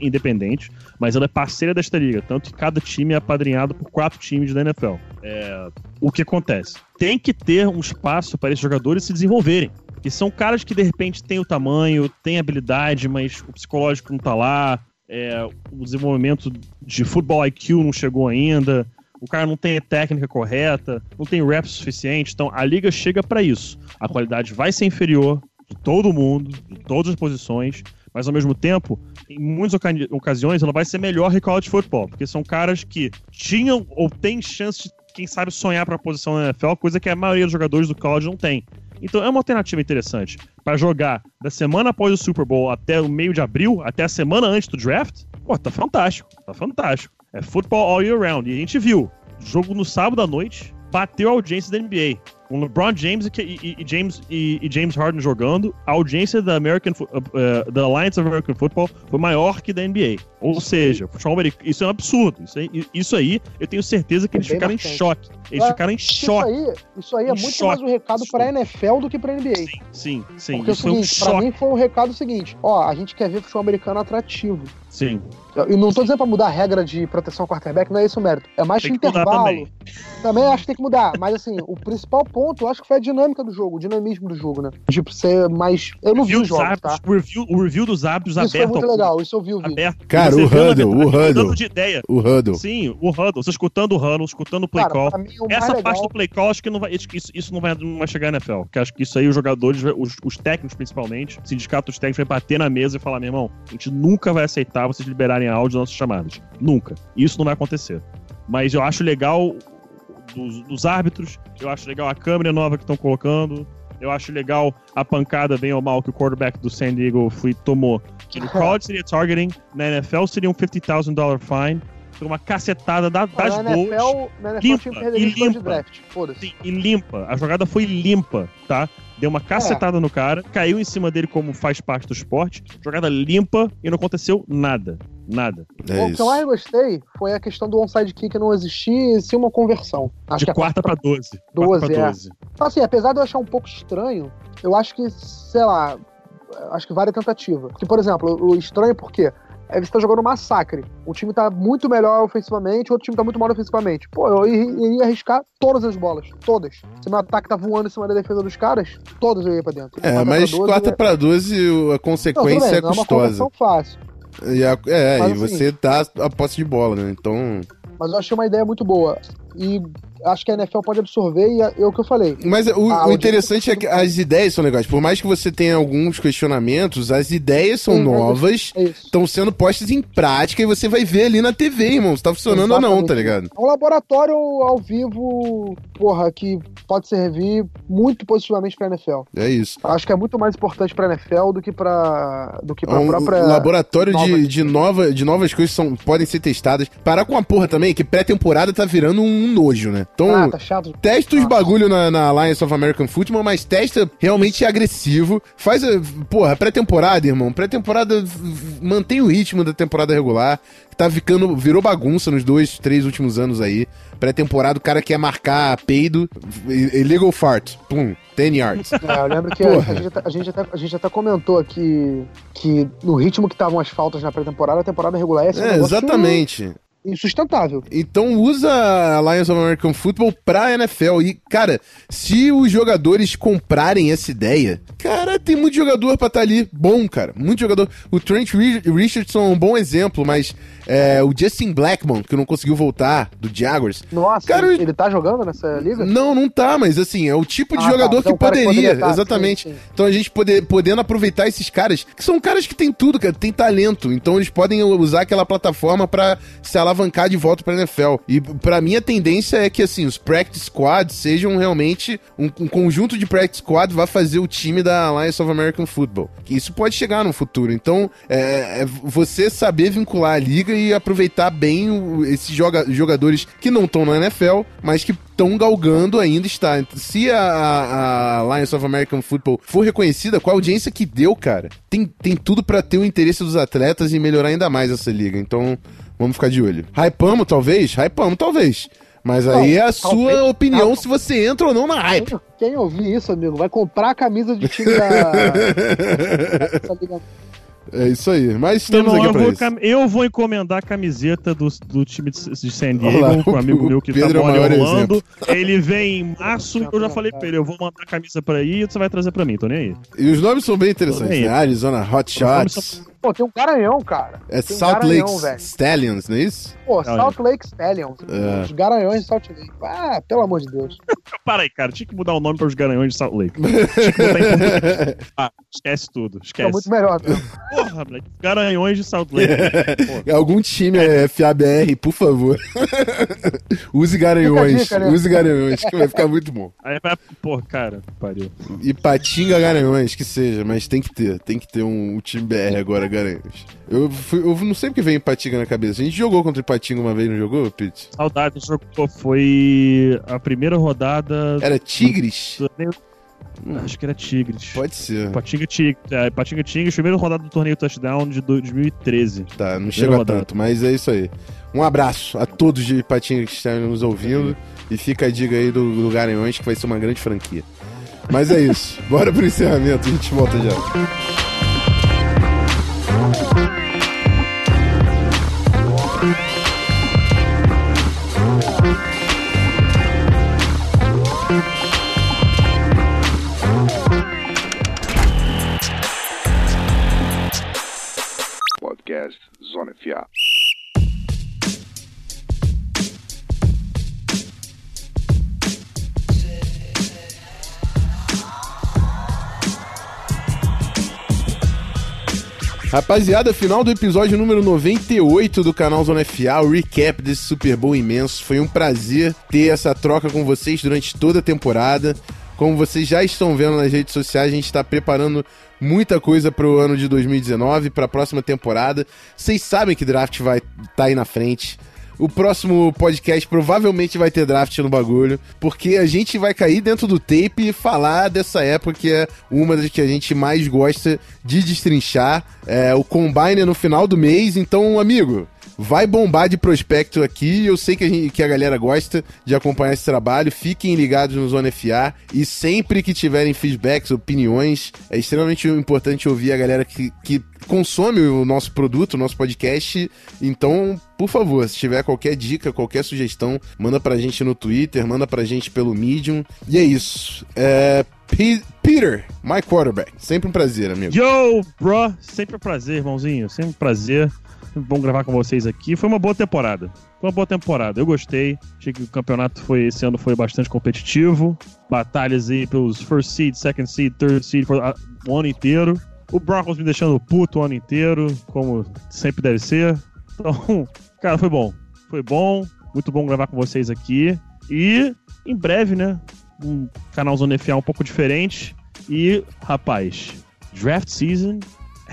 independente, mas ela é parceira desta liga. Tanto que cada time é apadrinhado por quatro times da NFL. É, o que acontece? Tem que ter um espaço para esses jogadores se desenvolverem. Porque são caras que de repente têm o tamanho, têm habilidade, mas o psicológico não tá lá. é, o desenvolvimento de futebol IQ não chegou ainda. O cara não tem técnica correta, não tem reps suficiente. Então a liga chega para isso. A qualidade vai ser inferior de todo mundo, de todas as posições, mas ao mesmo tempo, em muitas oca- ocasiões, ela vai ser melhor que college football, porque são caras que tinham ou têm chance de, quem sabe, sonhar para a posição na NFL, coisa que a maioria dos jogadores do college não tem. Então é uma alternativa interessante para jogar da semana após o Super Bowl até o meio de abril, até a semana antes do draft. Pô, tá fantástico, tá fantástico. É football all year round. E a gente viu, jogo no sábado à noite, bateu a audiência da NBA. Com LeBron James e, e- e James, e, e James Harden jogando, a audiência da American, uh, uh, da Alliance of American Football foi maior que da NBA. Ou seja, futebol americano, isso é um absurdo. Isso aí, isso aí eu tenho certeza que É eles ficaram em marcante. choque. Eles ficaram em Isso choque. aí, isso aí é Um muito choque. mais um recado pra NFL do que pra NBA. Sim, sim. Porque é o isso foi um seguinte, pra choque. mim foi um recado seguinte: ó, a gente quer ver futebol americano atrativo. Sim. E não tô dizendo pra mudar a regra de proteção ao quarterback, não é esse o mérito. É mais Tem intervalo. também. Também acho que tem que mudar. Mas assim, o principal ponto, eu acho que foi a dinâmica do jogo, o dinamismo do jogo, né? Tipo, ser mais. Eu não vi os jogos, árbitros, tá? o, review, o review dos árbitros Isso foi aberto. muito ao legal, isso eu vi o vídeo. aberto. Cara, o huddle, o huddle. mudando de ideia. O Huddle. Sim, o huddle. Você escutando o huddle, escutando o play Cara, call. pra mim, o Essa legal... parte do play call, acho que não vai, acho que isso, isso não, vai, não vai chegar na NFL. Porque acho que isso aí os jogadores, os, os técnicos principalmente, o sindicato dos técnicos vai bater na mesa e falar: meu irmão, a gente nunca vai aceitar vocês liberarem áudio das nossas chamadas. Nunca. Isso não vai acontecer. Mas eu acho legal dos, dos árbitros, eu acho legal a câmera nova que estão colocando. Eu acho legal a pancada, bem ou mal, que o quarterback do San Diego foi, tomou. Que no college seria targeting, na NFL seria um $50,000 fine. Foi uma cacetada da- das na boas. NFL, na NFL limpa, tinha e escolha de limpa. draft. Foda-se. Sim, e limpa. A jogada foi limpa, tá? Deu uma cacetada no cara, caiu em cima dele como faz parte do esporte. Jogada limpa e não aconteceu nada. Nada. É o que eu mais gostei foi a questão do onside kick não existir e sim uma conversão. Acho De que a quarta pra 12. 12, quarta pra é. 12. Então, assim, apesar de eu achar um pouco estranho, eu acho que, sei lá, acho que vale a tentativa. Porque, por exemplo, o estranho por quê? É você tá jogando um massacre. Um time tá muito melhor ofensivamente, outro time tá muito mal ofensivamente. Pô, eu iria arriscar todas as bolas. Todas. Se meu ataque tá voando em cima da defesa dos caras, todas eu ia pra dentro. É, mas pra 12, quarta eu- pra 12 a Não, tudo consequência bem, é não é uma custosa. fácil. E a- é, Mas e assim- você dá a posse de bola, né? Então. Mas eu achei uma ideia muito boa. E acho que a NFL pode absorver e é, é o que eu falei. Mas o, o interessante é que as ideias são legais. Por mais que você tenha alguns questionamentos, as ideias são Sim, mas novas, É estão sendo postas em prática e você vai ver ali na TV, irmão, se tá funcionando ou não, Exatamente. tá ligado? É um laboratório ao vivo, porra, que pode servir muito positivamente pra NFL. É isso. Acho que é muito mais importante pra NFL do que pra, do que É pra um própria. laboratório nova- de, de, nova, de novas coisas que são, podem ser testadas. Parar com a porra também, que pré-temporada tá virando um nojo, né? Então, Ah, tá chato. Testa os Nossa. bagulho na, na Alliance of American Football, mas testa realmente agressivo. Faz a. Porra, pré-temporada, irmão. Pré-temporada mantém o ritmo da temporada regular. Que tá ficando. Virou bagunça nos dois, três últimos anos aí. Pré-temporada, o cara quer marcar peido. Illegal fart. Pum, 10 yards. É, eu lembro que a, gente até, a, gente até, a gente até comentou aqui que no ritmo que estavam as faltas na pré-temporada, a temporada regular ia ser um É, negócio exatamente. Insustentável. Então usa a Alliance of American Football pra NFL. E, cara, se os jogadores comprarem essa ideia, cara, tem muito jogador pra estar ali bom, cara. Muito jogador. O Trent Ri- Richardson é um bom exemplo, mas é, o Justin Blackmon, que não conseguiu voltar do Jaguars. Nossa, Cara, ele, ele tá jogando nessa liga? Não, não tá, mas assim, é o tipo de Ah, tá. jogador Então, que que poderia, poderia tá, exatamente. sim, sim. Então a gente poder, podendo aproveitar esses caras, que são caras que têm tudo, cara, tem talento. Então eles podem usar aquela plataforma pra se alavancar de volta pra NFL. E pra mim a tendência é que assim, os practice squads sejam realmente um, um conjunto de practice squad vai fazer o time da Alliance of American Football. Que Isso pode chegar no futuro. Então, é, é você saber vincular a liga e aproveitar bem o- esses joga- jogadores que não estão na NFL, mas que estão galgando ainda está. Se a, a Alliance of American Football for reconhecida com a audiência que deu, cara, tem, tem tudo pra ter o interesse dos atletas e melhorar ainda mais essa liga. Então, vamos ficar de olho. Hypamos, talvez? Hypamos, talvez. Mas aí é a sua talvez. opinião Não. se você entra ou não na hype. Quem, quem ouvir isso, amigo, vai comprar a camisa de time da. É isso aí. Mas estamos irmão, aqui vou, isso. cam- eu vou encomendar a camiseta do, do time de, de San Diego, com um amigo o meu que Pedro é o tá maior em Orlando. Ele vem em março e eu já falei pra ele, eu vou mandar a camisa pra aí e você vai trazer pra mim, tô nem aí. E os nomes são bem interessantes, né? Arizona Hot Os nomes Shots. Pô, tem um garanhão, cara. É tem um Salt garanhão, Lake velho. Stallions, não é isso? Pô, Salt Lake Stallions. É. Os garanhões de Salt Lake. Ah, pelo amor de Deus. Para aí, cara, tinha que mudar o nome para os Garanhões de Salt Lake. Tinha que botar em. Ah, esquece tudo, É esquece. muito melhor, mesmo. Porra, moleque, Garanhões de Salt Lake. Algum time é FABR, por favor. Use garanhões. Dica, né? Use garanhões, que vai ficar muito bom. aí vai, pô, cara, pariu. E Patinga Garanhões, que seja, mas tem que ter. Tem que ter um, um time BR agora, Garanhões. Eu, fui- eu não sei porque vem Patinga na cabeça. A gente jogou contra o Patinga uma vez, não jogou, Pete? Saudade, o jogo pô, foi a primeira rodada. Era Tigres? torneio- Acho que era Tigres. Pode ser. Patinga Tigres. É, Patinga Tigres, primeira rodada do torneio touchdown de 2013. Tá, não Primeira chega rodada. tanto, mas é isso aí. Um abraço a todos de Patinga que estão nos ouvindo. E fica a dica aí do, do Garanhões, que vai ser uma grande franquia. Mas é isso. Bora pro encerramento, a gente volta já. Podcast Zona FA. Rapaziada, final do episódio número 98 do canal Zona FA, o recap desse Super Bowl imenso. Foi um prazer ter essa troca com vocês durante toda a temporada. Como vocês já estão vendo nas redes sociais, a gente está preparando muita coisa para o ano de 2019, para a próxima temporada. Vocês sabem que draft vai estar tá aí na frente. O próximo podcast provavelmente vai ter draft no bagulho, porque a gente vai cair dentro do tape e falar dessa época que é uma das que a gente mais gosta de destrinchar. É, o Combine é no final do mês, então, amigo, vai bombar de prospecto aqui. Eu sei que a, gente- que a galera gosta de acompanhar esse trabalho. Fiquem ligados no Zona FA e sempre que tiverem feedbacks, opiniões, é extremamente importante ouvir a galera que, que consome o nosso produto, o nosso podcast. Então, por favor, se tiver qualquer dica, qualquer sugestão, manda pra gente no Twitter, manda pra gente pelo Medium. E é isso. É, Pe- Peter, my quarterback. Sempre um prazer, amigo. Yo, bro, sempre um prazer, irmãozinho, sempre um prazer. Bom gravar com vocês aqui. Foi uma boa temporada. Foi uma boa temporada. Eu gostei. Achei que o campeonato foi esse ano foi bastante competitivo. Batalhas aí pelos first seed, second seed, third seed for, uh, o ano inteiro. O Broncos me deixando puto o ano inteiro, como sempre deve ser. Então, cara, foi bom. Foi bom. Muito bom gravar com vocês aqui. E em breve, né? Um canal Zona FA um pouco diferente. E, rapaz, draft season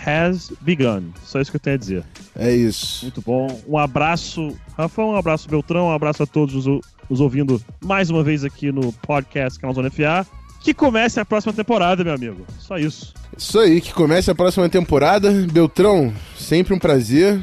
has begun. Só isso que eu tenho a dizer. É isso. Muito bom. Um abraço, Rafa, um abraço, Beltrão, um abraço a todos os, os ouvindo mais uma vez aqui no podcast Canal Zona FA. Que comece a próxima temporada, meu amigo. Só isso. Isso aí, que comece a próxima temporada. Beltrão, sempre um prazer.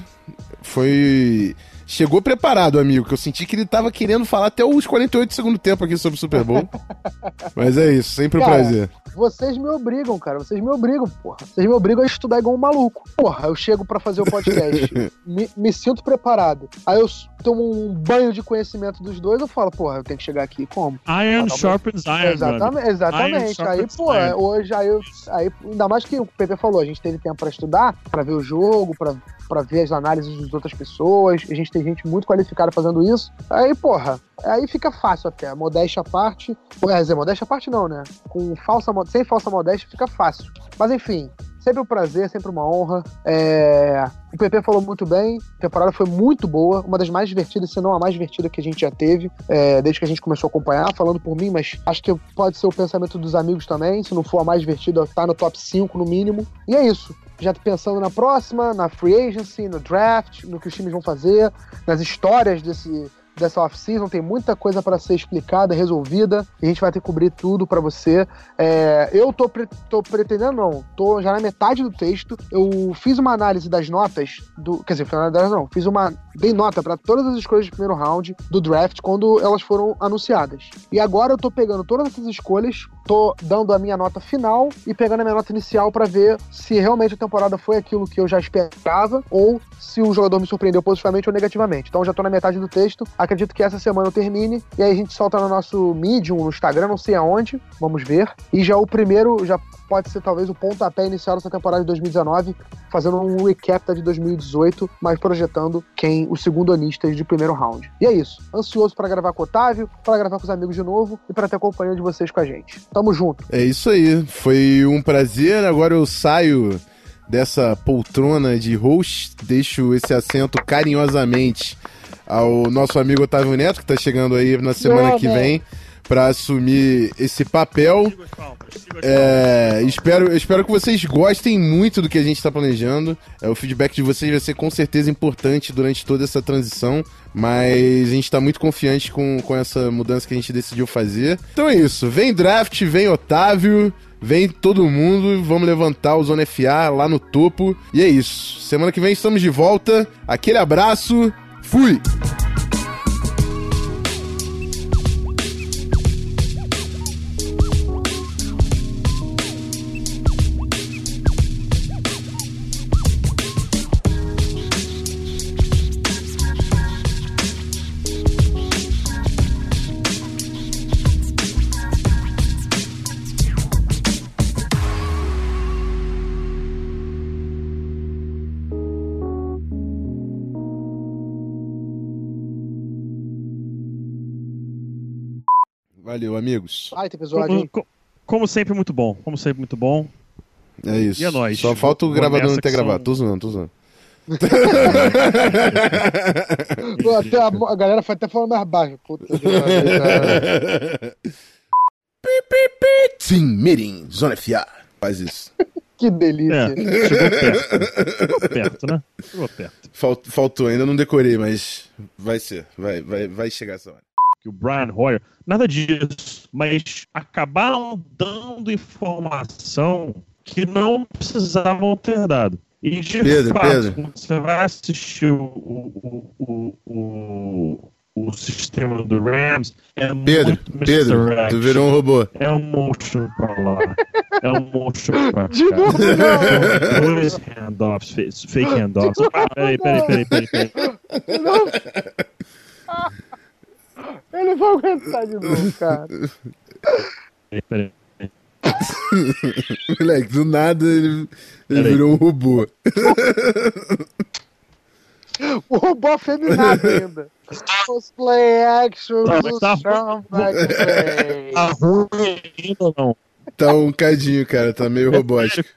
Foi. Chegou preparado, amigo, que eu senti que ele tava querendo falar até os 48 do segundo tempo aqui sobre o Super Bowl. Mas é isso, sempre um Cara, prazer. Vocês me obrigam, cara. Vocês me obrigam, porra. Vocês me obrigam a estudar igual um maluco. Porra, eu chego pra fazer o podcast. me, me sinto preparado. Aí eu tomo um banho de conhecimento dos dois. Eu falo, porra, eu tenho que chegar aqui como? Iron Ah, tá sharpens iron. Exatamente, exatamente. Iron Aí, pô, hoje, aí, eu, aí, ainda mais que o Pepe falou, a gente teve tempo pra estudar, pra ver o jogo, pra, pra ver as análises das outras pessoas. A gente tem gente muito qualificada fazendo isso. Aí, porra, aí fica fácil até. Modéstia à parte. Quer dizer, modéstia à parte não, né? Com falsa, sem falsa modéstia fica fácil. Mas enfim. Sempre um prazer, sempre uma honra. É, O PP falou muito bem, a temporada foi muito boa, uma das mais divertidas, se não a mais divertida que a gente já teve, é, desde que a gente começou a acompanhar, falando por mim, mas acho que pode ser o pensamento dos amigos também. Se não for a mais divertida, tá no top 5 no mínimo. E é isso. Já pensando na próxima, na free agency, no draft, no que os times vão fazer, nas histórias desse, dessa off-season, tem muita coisa para ser explicada, resolvida, e a gente vai ter que cobrir tudo para você. É, eu tô, pre- tô pretendendo, não, tô já na metade do texto. Eu fiz uma análise das notas do. Quer dizer, não, fiz uma. Dei nota para todas as escolhas de primeiro round do draft quando elas foram anunciadas. E agora eu tô pegando todas essas escolhas, tô dando a minha nota final e pegando a minha nota inicial para ver se realmente a temporada foi aquilo que eu já esperava ou se o jogador me surpreendeu positivamente ou negativamente. Então já tô na metade do texto. Acredito que essa semana eu termine e aí a gente solta no nosso Medium, no Instagram, não sei aonde, vamos ver. E já o primeiro já pode ser talvez o pontapé inicial dessa temporada de 2019, fazendo um recap da de 2018, mas projetando quem os segundonistas de primeiro round. E é isso. Ansioso para gravar com o Otávio, para gravar com os amigos de novo e para ter a companhia de vocês com a gente. Tamo junto. É isso aí. Foi um prazer. Agora eu saio dessa poltrona de host, deixo esse assento carinhosamente ao nosso amigo Otávio Neto, que tá chegando aí na semana que vem para assumir esse papel. É, espero, espero que vocês gostem muito do que a gente está planejando. É, o feedback de vocês vai ser com certeza importante durante toda essa transição. Mas a gente está muito confiante com, com essa mudança que a gente decidiu fazer. Então é isso. Vem draft, vem Otávio, vem todo mundo. Vamos levantar o Zona FA lá no topo. E é isso. Semana que vem estamos de volta. Aquele abraço. Fui! Valeu, amigos. Ai, tem episódio, Como, hein? co- como sempre, muito bom. Como sempre, muito bom. É isso. E é nóis. Só falta o Vou gravador não ter que são- gravado. Tô zoando, tô zoando. Pô, até a, a galera foi até falando mais baixo. Puta que pariu, cara. Team Meeting, Zona FA. Faz isso. Que delícia. É, chegou perto. Chegou perto, né? Chegou perto. Falt- Faltou, ainda não decorei, mas vai ser. Vai, vai, vai chegar essa hora. Que o Brian Hoyer, nada disso, mas acabaram dando informação que não precisavam ter dado. E de Pedro, fato, Pedro. quando você vai assistir o, o, o, o, o sistema do Rams, é Pedro, muito Pedro, tu virou um robô. É um motion pra lá. É um motion pra cá. De novo, não. Dois handoffs, fake handoffs. Peraí, peraí, peraí, peraí, peraí. Não. Eu não vou aguentar de novo, cara. peraí, peraí. Moleque, do nada ele, ele virou um robô. O robô afeminado ainda. Cosplay action Tá, do tá Sean. Tá ruim ainda ou não? Tá um cadinho, cara, tá meio robótico.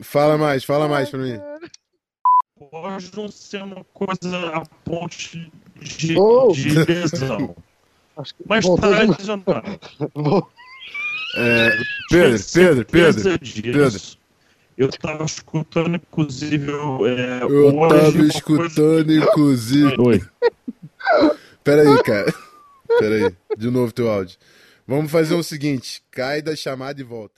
Fala mais, fala mais pra mim. Pode não ser uma coisa a ponte de, Oh. de lesão. Que Mas voltou tá É, Pedro, Pedro, Pedro. 13 dias. Eu tava escutando, inclusive, eu, é, Eu hoje tava uma coisa- escutando, inclusive. Oi. Pera aí, cara. Pera aí. De novo teu áudio. Vamos fazer o seguinte: cai da chamada e volta.